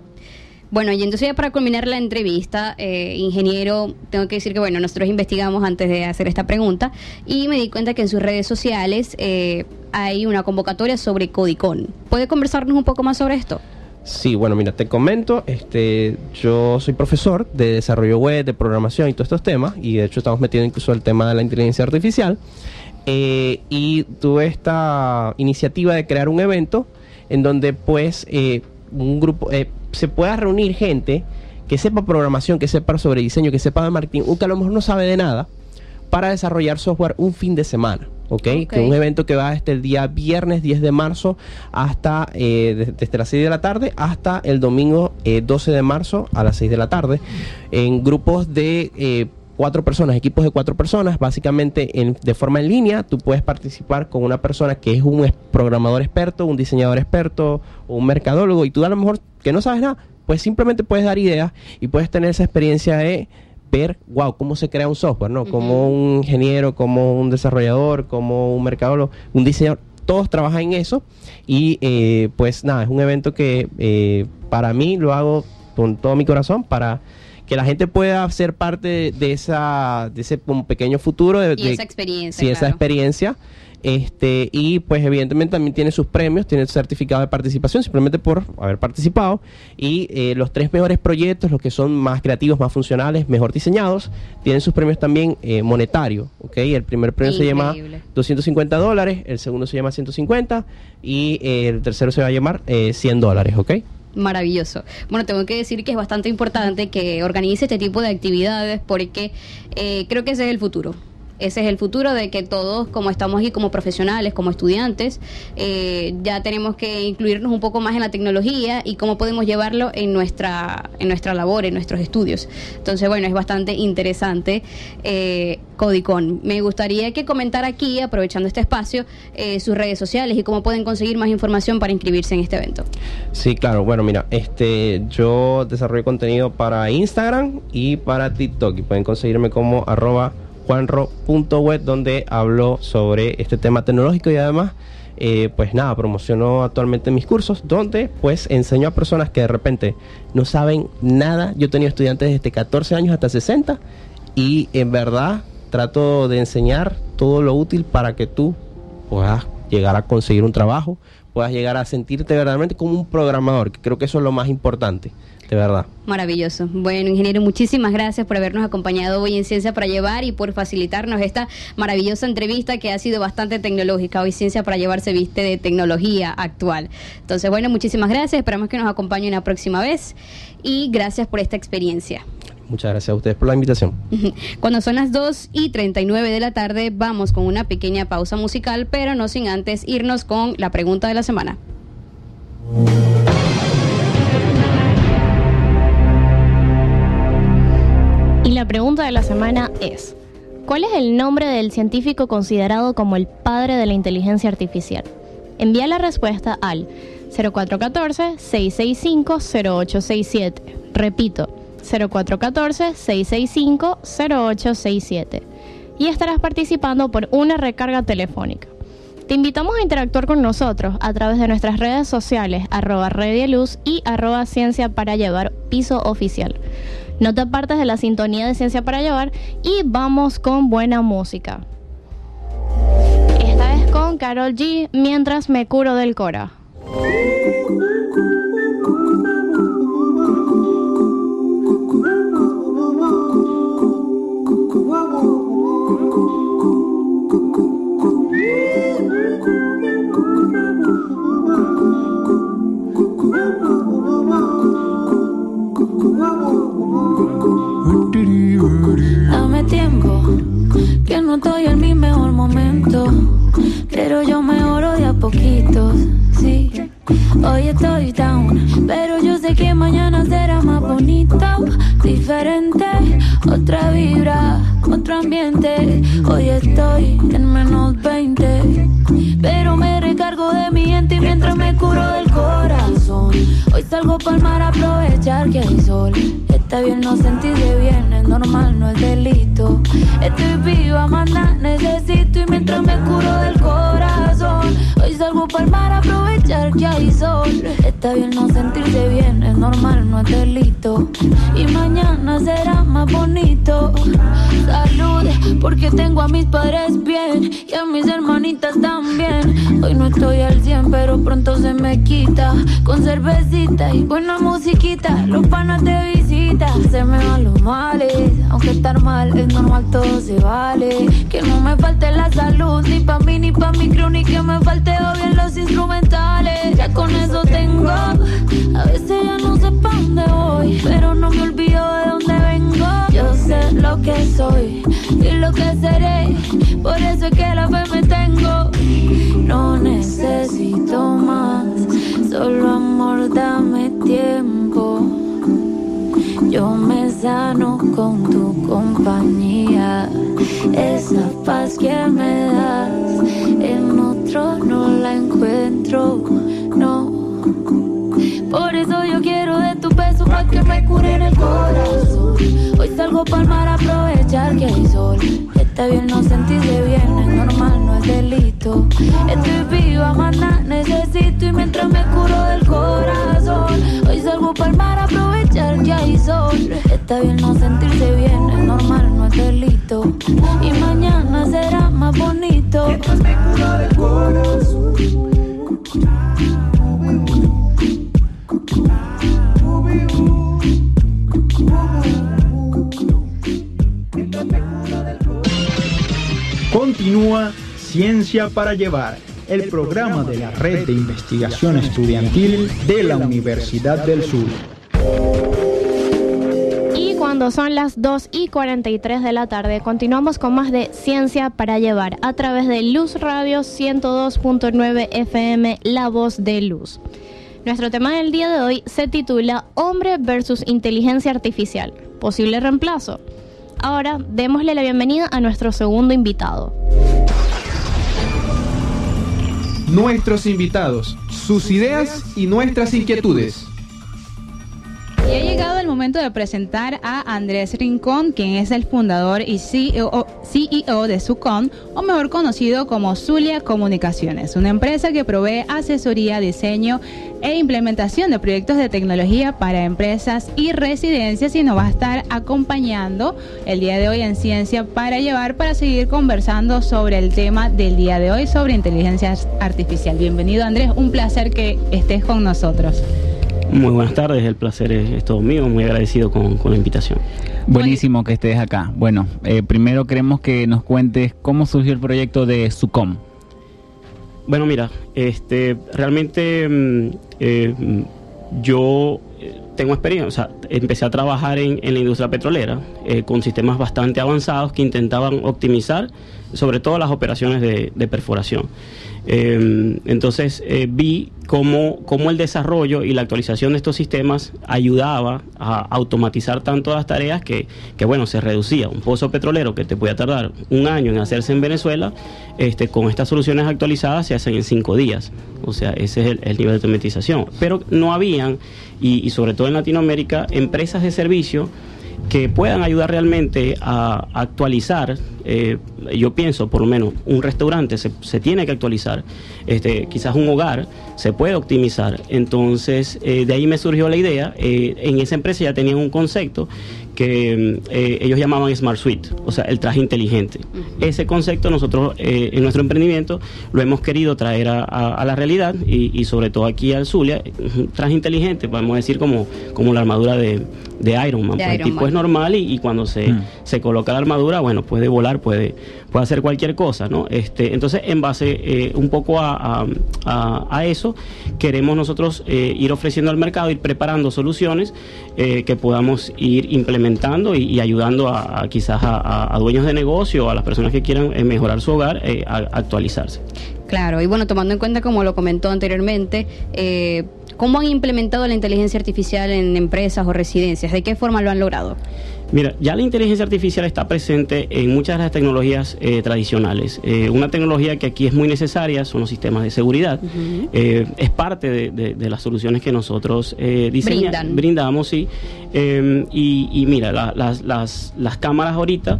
Speaker 4: Bueno, y entonces ya para culminar la entrevista, eh, ingeniero, tengo que decir que bueno, nosotros investigamos antes de hacer esta pregunta y me di cuenta que en sus redes sociales eh, hay una convocatoria sobre Codicon. ¿Puede conversarnos un poco más sobre esto?
Speaker 12: Sí, bueno, mira, te comento, este, yo soy profesor de desarrollo web, de programación y todos estos temas, y de hecho estamos metiendo incluso el tema de la inteligencia artificial, eh, y tuve esta iniciativa de crear un evento en donde pues eh, un grupo, eh, se pueda reunir gente que sepa programación, que sepa sobre diseño, que sepa de marketing, o que a lo mejor no sabe de nada, para desarrollar software un fin de semana. ¿ok? Que es un evento que va desde el día viernes 10 de marzo hasta eh, de- desde las 6 de la tarde hasta el domingo eh, 12 de marzo a las 6 de la tarde en grupos de eh, cuatro personas, equipos de cuatro personas, básicamente en- de forma en línea, tú puedes participar con una persona que es un programador experto, un diseñador experto un mercadólogo y tú a lo mejor que no sabes nada, pues simplemente puedes dar ideas y puedes tener esa experiencia de ver, wow, cómo se crea un software, ¿no? Como un ingeniero, como un desarrollador, como un mercadólogo, un diseñador, todos trabajan en eso y eh, pues nada, es un evento que eh, para mí lo hago con todo mi corazón para que la gente pueda ser parte de, de esa de ese pequeño futuro de,
Speaker 4: Y esa experiencia,
Speaker 12: sí, esa experiencia este y pues evidentemente también tiene sus premios tiene su certificado de participación simplemente por haber participado y eh, los tres mejores proyectos los que son más creativos más funcionales mejor diseñados tienen sus premios también eh, monetarios ¿ok? el primer premio se llama
Speaker 4: Increíble.
Speaker 12: 250 dólares el segundo se llama 150 y eh, el tercero se va a llamar eh, 100 dólares ¿ok?
Speaker 4: Maravilloso. Bueno, tengo que decir que es bastante importante que organice este tipo de actividades porque eh, creo que ese es el futuro. Ese es el futuro de que todos, como estamos aquí como profesionales, como estudiantes, eh, ya tenemos que incluirnos un poco más en la tecnología y cómo podemos llevarlo en nuestra, en nuestra labor, en nuestros estudios. Entonces, bueno, es bastante interesante eh, Codicon. Me gustaría que comentara aquí, aprovechando este espacio, eh, sus redes sociales y cómo pueden conseguir más información para inscribirse en este evento.
Speaker 12: Sí, claro. Bueno, mira, este, yo desarrollo contenido para Instagram y para TikTok y pueden conseguirme como arroba juanro.web donde hablo sobre este tema tecnológico y además, eh, pues nada, promociono actualmente mis cursos donde pues enseño a personas que de repente no saben nada. Yo he tenido estudiantes desde 14 años hasta 60 y en verdad trato de enseñar todo lo útil para que tú puedas llegar a conseguir un trabajo, puedas llegar a sentirte verdaderamente como un programador, que creo que eso es lo más importante, de verdad.
Speaker 4: Maravilloso. Bueno, ingeniero, muchísimas gracias por habernos acompañado hoy en Ciencia para Llevar y por facilitarnos esta maravillosa entrevista que ha sido bastante tecnológica. Hoy Ciencia para Llevar se viste de tecnología actual. Entonces, bueno, muchísimas gracias. Esperamos que nos acompañe una próxima vez y gracias por esta experiencia.
Speaker 12: Muchas gracias a ustedes por la invitación. [LAUGHS]
Speaker 4: Cuando son las 2 y 39 de la tarde, vamos con una pequeña pausa musical, pero no sin antes irnos con la pregunta de la semana.
Speaker 8: La pregunta de la semana es, ¿cuál es el nombre del científico considerado como el padre de la inteligencia artificial? Envía la respuesta al 0414-665-0867. Repito, 0414-665-0867. y estarás participando por una recarga telefónica. Te invitamos a interactuar con nosotros a través de nuestras redes sociales, arroba Redieluz y arroba Ciencia para Llevar Piso Oficial. No te apartes de la sintonía de Ciencia para Llevar y vamos con buena música. Esta vez con Carol G, mientras me curo del Cora.
Speaker 14: No estoy en mi mejor momento. Pero yo mejoro de a poquitos, sí. Hoy estoy down, pero yo sé que mañana será más bonito, diferente, otra vibra, otro ambiente. Hoy estoy en menos 20, pero me recargo de mi gente mientras me curo del corazón. Hoy salgo para mar a aprovechar que hay sol. Está bien no sentirse bien, es normal, no es delito. Estoy viva, manda, necesito y mientras me curo del corazón. Hoy salgo para mar a aprovechar que hay sol. Está bien no sentirse bien, es normal, no es delito. Y mañana será más bonito. Salud, porque tengo a mis padres bien y a mis hermanitas también. Hoy no estoy al 100, pero pronto se me quita. Con cervecita y buena musiquita, los panas te visitan. Se me van los males, aunque estar mal es normal, todo se vale. Que no me falte la salud, ni pa' mí, ni pa' mi crew, ni que me falte bien los instrumentales. Ya con eso tengo, a veces ya no sé pa' dónde voy, pero no me olvido de dónde vengo. Yo sé lo que soy y lo que seré, por eso es que la fe me tengo. No necesito más, solo amor, dame tiempo. Yo me sano con tu compañía. Esa paz que me das, en otro no la encuentro, no. Por eso yo quiero de tu beso para que me cure en el corazón. Hoy salgo para el mar a aprovechar que hay sol. Está bien no sentirse bien, es normal, no es delito. Estoy viva, mana, necesito y mientras me curo del corazón. Hoy salgo para el mar a aprovechar que hay sol. Está bien no sentirse bien, es normal, no es delito. Y mañana será más bonito.
Speaker 11: Continúa Ciencia para Llevar, el programa de la Red de Investigación Estudiantil de la Universidad del Sur.
Speaker 8: Y cuando son las 2 y 43 de la tarde, continuamos con más de Ciencia para Llevar a través de Luz Radio 102.9 FM, La Voz de Luz. Nuestro tema del día de hoy se titula Hombre versus Inteligencia Artificial, posible reemplazo. Ahora démosle la bienvenida a nuestro segundo invitado.
Speaker 9: Nuestros invitados, sus ideas y nuestras inquietudes.
Speaker 5: Y ha llegado el momento de presentar a Andrés Rincón, quien es el fundador y CEO, CEO de Sucon, o mejor conocido como Zulia Comunicaciones, una empresa que provee asesoría, diseño e implementación de proyectos de tecnología para empresas y residencias y nos va a estar acompañando el día de hoy en Ciencia para Llevar para seguir conversando sobre el tema del día de hoy sobre inteligencia artificial. Bienvenido Andrés, un placer que estés con nosotros.
Speaker 15: Muy buenas tardes, el placer es, es todo mío, muy agradecido con, con la invitación.
Speaker 7: Buenísimo que estés acá. Bueno, eh, primero queremos que nos cuentes cómo surgió el proyecto de SUCOM.
Speaker 15: Bueno, mira, este, realmente mm, eh, mm, yo eh, tengo experiencia, o sea, empecé a trabajar en, en la industria petrolera eh, con sistemas bastante avanzados que intentaban optimizar sobre todo las operaciones de, de perforación. Eh, entonces eh, vi cómo, cómo el desarrollo y la actualización de estos sistemas ayudaba a automatizar tanto las tareas que, que, bueno, se reducía. Un pozo petrolero que te podía tardar un año en hacerse en Venezuela, este, con estas soluciones actualizadas se hacen en cinco días. O sea, ese es el, el nivel de automatización. Pero no habían, y, y sobre todo en Latinoamérica, empresas de servicio que puedan ayudar realmente a actualizar, eh, yo pienso por lo menos un restaurante se, tiene que actualizar, este, quizás un hogar se puede optimizar, entonces eh, de ahí me surgió la idea, eh, en esa empresa ya tenían un concepto que eh, ellos llamaban Smart Suite, o sea, el traje inteligente. Ese concepto nosotros eh, en nuestro emprendimiento lo hemos querido traer a, a- a la realidad y, y sobre todo aquí al Zulia, un traje inteligente, podemos decir como, como la armadura de, de Iron Man.
Speaker 4: De
Speaker 15: pues, el tipo
Speaker 4: Man.
Speaker 15: es normal y, y cuando se, se coloca la armadura, bueno, puede volar, puede, puede hacer cualquier cosa, ¿no? Este, entonces, en base eh, un poco a, a- a- a eso, queremos nosotros eh, ir ofreciendo al mercado, ir preparando soluciones eh, que podamos ir implementando y, y ayudando a, quizás a, dueños de negocio, a las personas que quieran eh, mejorar su hogar, eh, a, a actualizarse.
Speaker 4: Claro, y bueno, tomando en cuenta, como lo comentó anteriormente, eh, ¿cómo han implementado la inteligencia artificial en empresas o residencias? ¿De qué forma lo han logrado?
Speaker 15: Mira, ya la inteligencia artificial está presente en muchas de las tecnologías eh, tradicionales. Eh, una tecnología que aquí es muy necesaria son los sistemas de seguridad. Eh, es parte de, de- de las soluciones que nosotros diseña-
Speaker 4: Brindan.
Speaker 15: brindamos, sí. Eh, y, y mira, la- las, las- las cámaras ahorita,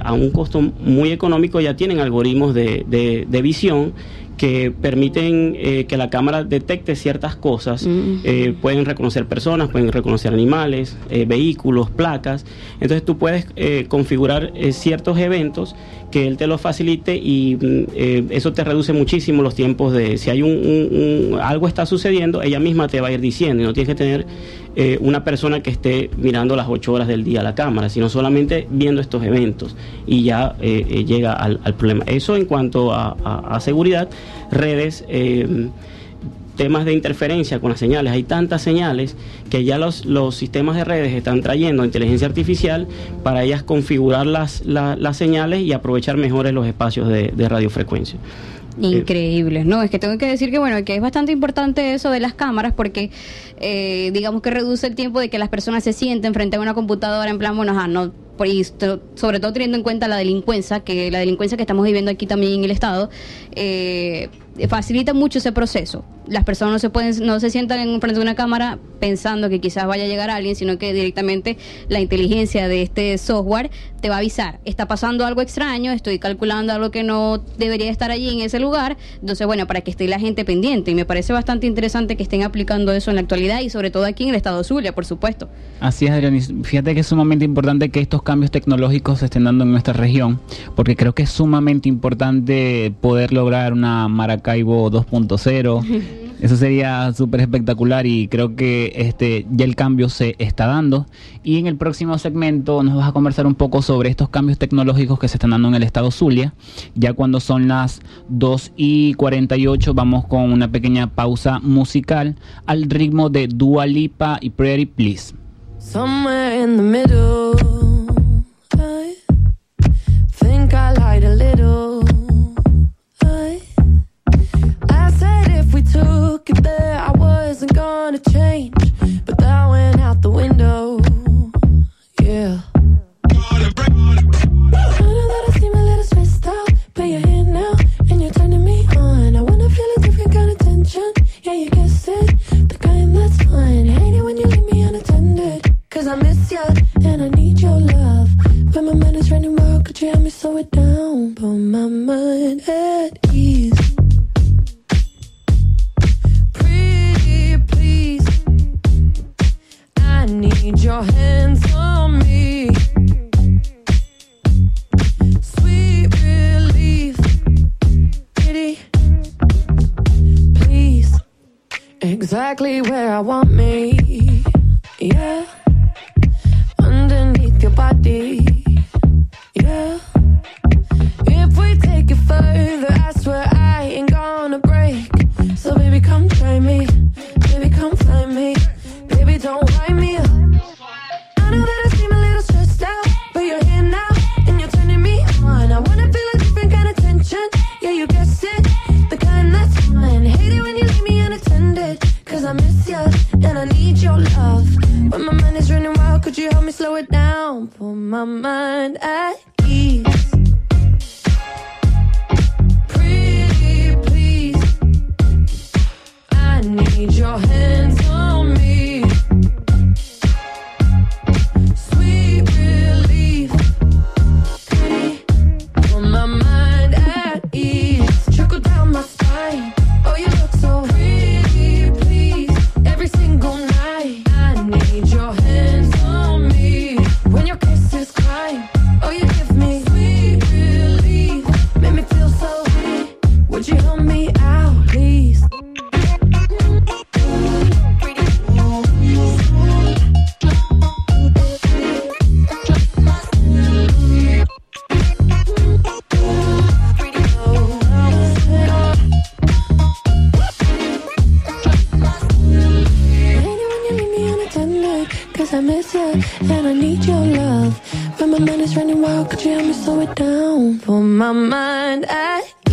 Speaker 15: a un costo muy económico, ya tienen algoritmos de- de visión que permiten eh, que la cámara detecte ciertas cosas. Eh, pueden reconocer personas, pueden reconocer animales, eh, vehículos, placas. Entonces tú puedes eh, configurar eh, ciertos eventos que él te los facilite y mm, eso te reduce muchísimo los tiempos de si hay un, un- un- algo está sucediendo ella misma te va a ir diciendo y no tienes que tener eh, una persona que esté mirando las ocho horas del día a la cámara sino solamente viendo estos eventos y ya llega al, al problema eso en cuanto a, a- a seguridad redes eh, temas de interferencia con las señales. Hay tantas señales que ya los, los sistemas de redes están trayendo inteligencia artificial para ellas configurar las, la- las señales y aprovechar mejores los espacios de, radiofrecuencia.
Speaker 4: Increíbles, no, es que tengo que decir que bueno, que es bastante importante eso de las cámaras porque eh, digamos que reduce el tiempo de que las personas se sienten frente a una computadora en plan, bueno, ajá, no, por y sobre todo teniendo en cuenta la delincuencia, que la delincuencia que estamos viviendo aquí también en el estado, eh, facilita mucho ese proceso. Las personas no se pueden, no se sientan en frente de una cámara pensando que quizás vaya a llegar alguien, sino que directamente la inteligencia de este software te va a avisar. Está pasando algo extraño, estoy calculando algo que no debería estar allí en ese lugar. Entonces, bueno, para que esté la gente pendiente. Y me parece bastante interesante que estén aplicando eso en la actualidad y sobre todo aquí en el estado Zulia, por supuesto.
Speaker 7: Así es, Adrián. Fíjate que es sumamente importante que estos cambios tecnológicos se estén dando en nuestra región, porque creo que es sumamente importante poder lograr una Maracaibo 2.0. Eso sería súper espectacular y creo que este ya el cambio se está dando. Y en el próximo segmento nos vas a conversar un poco sobre estos cambios tecnológicos que se están dando en el estado Zulia. Ya cuando son las 2 y 48 vamos con una pequeña pausa musical al ritmo de Dua Lipa y Pretty Please.
Speaker 16: Somewhere in the middle. I think I lied a little. Took it there, I wasn't gonna change. But that went out the window. Yeah. Wild, could you help me slow it down? For my mind at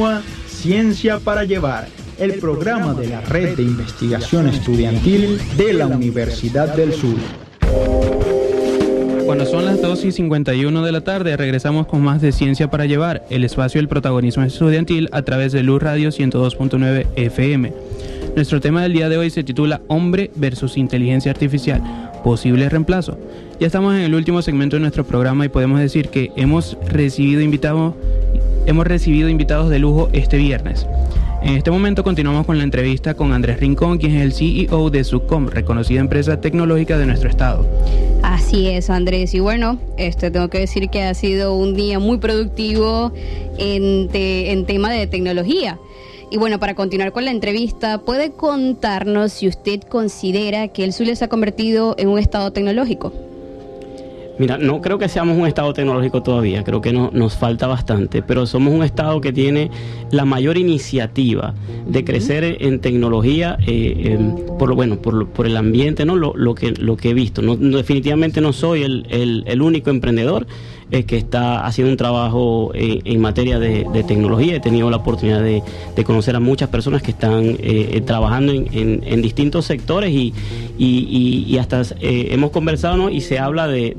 Speaker 11: Continúa Ciencia para Llevar, el programa de la Red de Investigación Estudiantil de la Universidad del Sur.
Speaker 6: Cuando son las 2 y 51 de la tarde, regresamos con más de Ciencia para Llevar, el espacio del protagonismo estudiantil a través de Luz Radio 102.9 FM. Nuestro tema del día de hoy se titula Hombre versus Inteligencia Artificial, posible reemplazo. Ya estamos en el último segmento de nuestro programa y podemos decir que hemos recibido invitados, hemos recibido invitados de lujo este viernes. En este momento continuamos con la entrevista con Andrés Rincón, quien es el CEO de Subcom, reconocida empresa tecnológica de nuestro estado.
Speaker 4: Así es, Andrés. Y bueno, este, tengo que decir que ha sido un día muy productivo en, en tema de tecnología. Y bueno, para continuar con la entrevista, ¿puede contarnos si usted considera que el Zulia se ha convertido en un estado tecnológico?
Speaker 15: Mira, no creo que seamos un estado tecnológico todavía, creo que no- nos falta bastante, pero somos un estado que tiene la mayor iniciativa de crecer en tecnología, eh, por lo bueno, por, lo- por el ambiente, no lo, que lo que he visto. Definitivamente no soy el único emprendedor eh, que está haciendo un trabajo eh, en materia de, de tecnología. He tenido la oportunidad de, de conocer a muchas personas que están eh, eh, trabajando en, en- en distintos sectores y, y- y- y hasta eh, hemos conversado ¿no? y se habla de,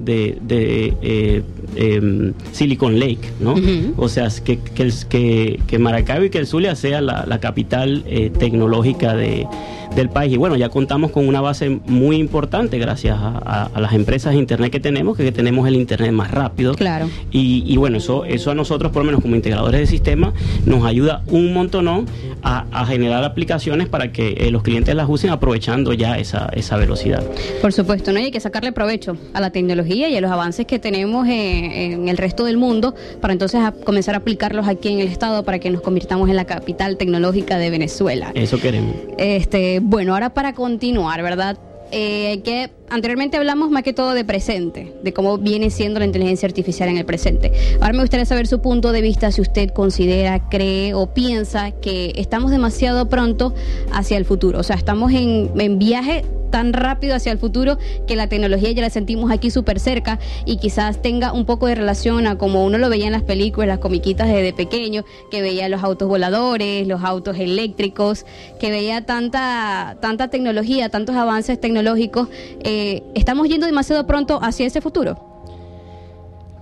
Speaker 15: em, Silicon Lake, ¿no? O sea, que, que, que, Maracaibo y que el Zulia sea la, la capital eh, tecnológica de, del país. Y bueno, ya contamos con una base muy importante gracias a, a- a las empresas de Internet que tenemos, que tenemos el Internet más rápido.
Speaker 4: Claro.
Speaker 15: Y, y bueno, eso, eso a nosotros, por lo menos como integradores de sistema, nos ayuda un montón a, a generar aplicaciones para que eh, los clientes las usen aprovechando ya esa, esa velocidad.
Speaker 4: Por supuesto, ¿no? Y hay que sacarle provecho a la tecnología y a los avances que tenemos en, en el resto del mundo para entonces a comenzar a aplicarlos aquí en el Estado para que nos convirtamos en la capital tecnológica de Venezuela.
Speaker 15: Eso queremos.
Speaker 4: Este, bueno, ahora para continuar, ¿verdad? Eh, que anteriormente hablamos más que todo de presente, de cómo viene siendo la inteligencia artificial en el presente. Ahora me gustaría saber su punto de vista, si usted considera, cree o piensa que estamos demasiado pronto hacia el futuro. O sea, estamos en, en viaje tan rápido hacia el futuro que la tecnología ya la sentimos aquí súper cerca y quizás tenga un poco de relación a como uno lo veía en las películas, las comiquitas desde pequeño, que veía los autos voladores, los autos eléctricos, que veía tanta, tanta tecnología, tantos avances tecnológicos. Eh, ¿Estamos yendo demasiado pronto hacia ese futuro?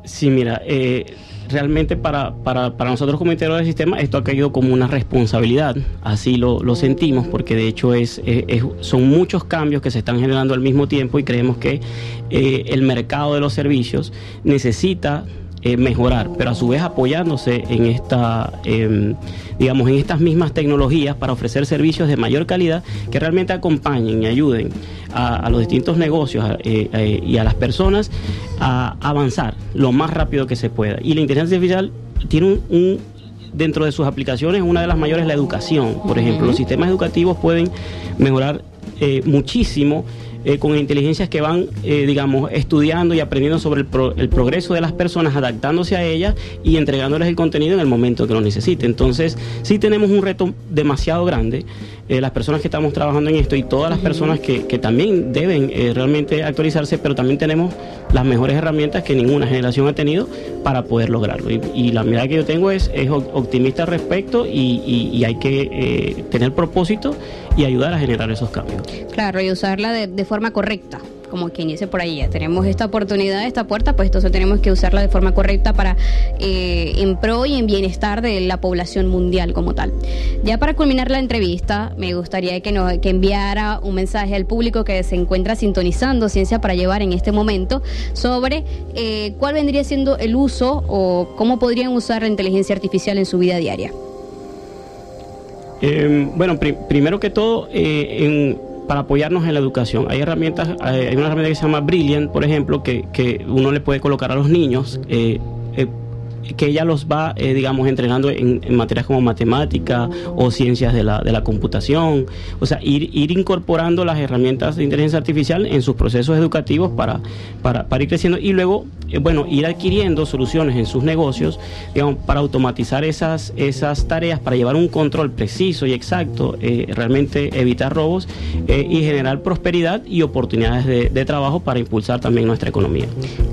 Speaker 15: Sí, mira, eh, realmente para, para, para nosotros como integradores del sistema esto ha caído como una responsabilidad, así lo, lo sentimos, porque de hecho es, es- son muchos cambios que se están generando al mismo tiempo y creemos que eh, el mercado de los servicios necesita eh, mejorar, pero a su vez apoyándose en esta, em, digamos, en estas mismas tecnologías para ofrecer servicios de mayor calidad que realmente acompañen y ayuden a, a los distintos negocios eh, eh, y a las personas a avanzar lo más rápido que se pueda. Y la inteligencia artificial tiene un, un- dentro de sus aplicaciones, una de las mayores es la educación. Por ejemplo, los sistemas educativos pueden mejorar eh, muchísimo eh, con inteligencias que van, eh, digamos, estudiando y aprendiendo sobre el, pro- el progreso de las personas, adaptándose a ellas y entregándoles el contenido en el momento que lo necesite. Entonces, sí tenemos un reto demasiado grande. eh, las personas que estamos trabajando en esto y todas las personas que, que también deben realmente actualizarse, pero también tenemos las mejores herramientas que ninguna generación ha tenido para poder lograrlo. Y, la mirada que yo tengo es, es op- optimista al respecto y, y- hay que tener propósito y ayudar a generar esos cambios.
Speaker 4: Claro, y usarla de, forma correcta, como quien dice por ahí. Ya tenemos esta oportunidad, esta puerta, pues entonces tenemos que usarla de forma correcta para eh, en pro y en bienestar de la población mundial como tal. Ya para culminar la entrevista, me gustaría que, nos, que enviara un mensaje al público que se encuentra sintonizando Ciencia para Llevar en este momento sobre eh, cuál vendría siendo el uso o cómo podrían usar la inteligencia artificial en su vida diaria.
Speaker 15: Eh, bueno, pri- primero que todo, eh, para apoyarnos en la educación. Hay herramientas, hay una herramienta que se llama Brilliant, por ejemplo, que, que uno le puede colocar a los niños. eh, eh, que ella los va, eh, digamos, entrenando en, en materias como matemática o ciencias de la, de la computación. O sea, ir, ir incorporando las herramientas de inteligencia artificial en sus procesos educativos para, para, para ir creciendo y luego, eh, bueno, ir adquiriendo soluciones en sus negocios, digamos, para automatizar esas, esas tareas, para llevar un control preciso y exacto, eh, realmente evitar robos eh, y generar prosperidad y oportunidades de, de trabajo para impulsar también nuestra economía.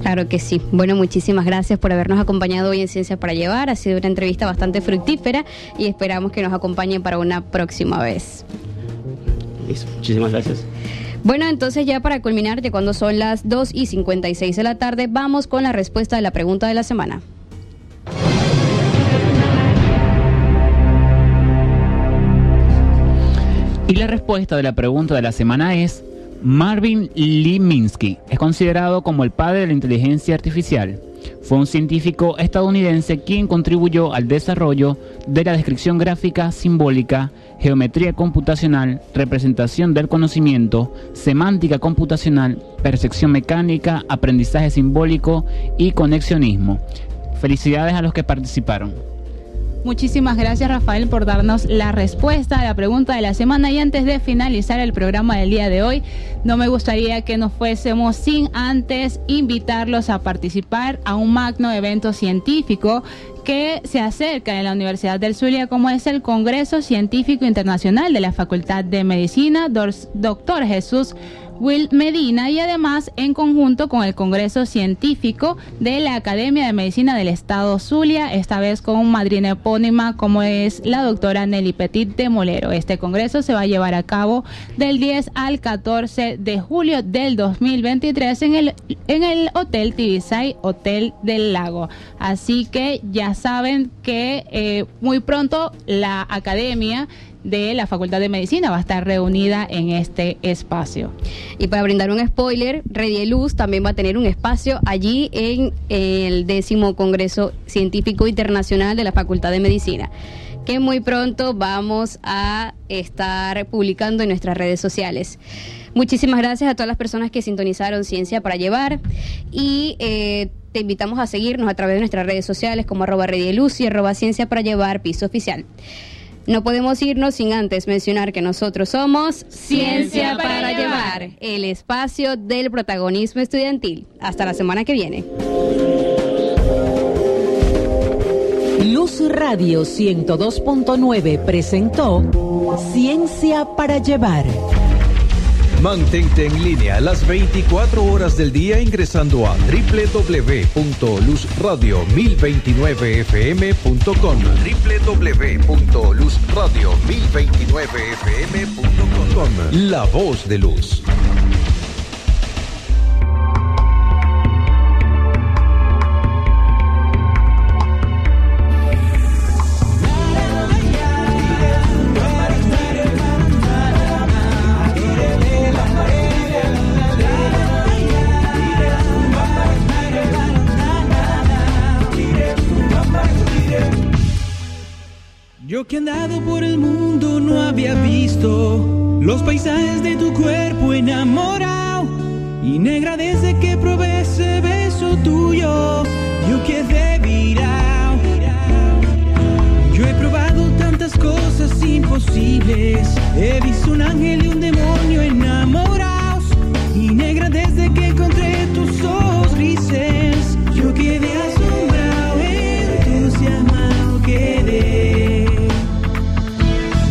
Speaker 4: Claro que sí. Bueno, muchísimas gracias por habernos acompañado hoy en Ciencia para Llevar. Ha sido una entrevista bastante fructífera y esperamos que nos acompañen para una próxima vez.
Speaker 15: Listo. Muchísimas gracias.
Speaker 4: Bueno, entonces ya para culminar, ya cuando son las 2 y 56 de la tarde, vamos con la respuesta de la pregunta de la semana.
Speaker 7: Y la respuesta de la pregunta de la semana es, Marvin Liminsky es considerado como el padre de la inteligencia artificial. Fue un científico estadounidense quien contribuyó al desarrollo de la descripción gráfica simbólica, geometría computacional, representación del conocimiento, semántica computacional, percepción mecánica, aprendizaje simbólico y conexionismo. Felicidades a los que participaron.
Speaker 5: Muchísimas gracias Rafael por darnos la respuesta a la pregunta de la semana. Y antes de finalizar el programa del día de hoy, no me gustaría que nos fuésemos sin antes invitarlos a participar a un magno evento científico que se acerca en la Universidad del Zulia como es el Congreso Científico Internacional de la Facultad de Medicina, Doctor Jesús Will Medina y además en conjunto con el Congreso Científico de la Academia de Medicina del Estado Zulia, esta vez con madrina epónima como es la doctora Nelly Petit de Molero. Este congreso se va a llevar a cabo del 10 al 14 de julio del 2023 en el, en el Hotel Tibisay, Hotel del Lago. Así que ya saben que eh, muy pronto la Academia de la Facultad de Medicina va a estar reunida en este espacio.
Speaker 4: Y para brindar un spoiler, Redieluz también va a tener un espacio allí en el décimo Congreso Científico Internacional de la Facultad de Medicina, que muy pronto vamos a estar publicando en nuestras redes sociales. Muchísimas gracias a todas las personas que sintonizaron Ciencia para Llevar y eh, te invitamos a seguirnos a través de nuestras redes sociales como arroba Redieluz y arroba Ciencia para Llevar piso oficial. No podemos irnos sin antes mencionar que nosotros somos
Speaker 5: Ciencia para Llevar,
Speaker 4: el espacio del protagonismo estudiantil. Hasta la semana que viene.
Speaker 3: Luz Radio 102.9 presentó Ciencia para Llevar.
Speaker 1: Mantente en línea las 24 horas del día ingresando a www.luzradio1029fm.com www.luzradio1029fm.com La voz de luz.
Speaker 17: Yo que andado por el mundo no había visto los paisajes de tu cuerpo enamorado. Y negra desde que probé ese beso tuyo, yo quedé virado. Yo he probado tantas cosas imposibles. He visto un ángel y un demonio enamorados. Y negra desde que encontré tus ojos grises.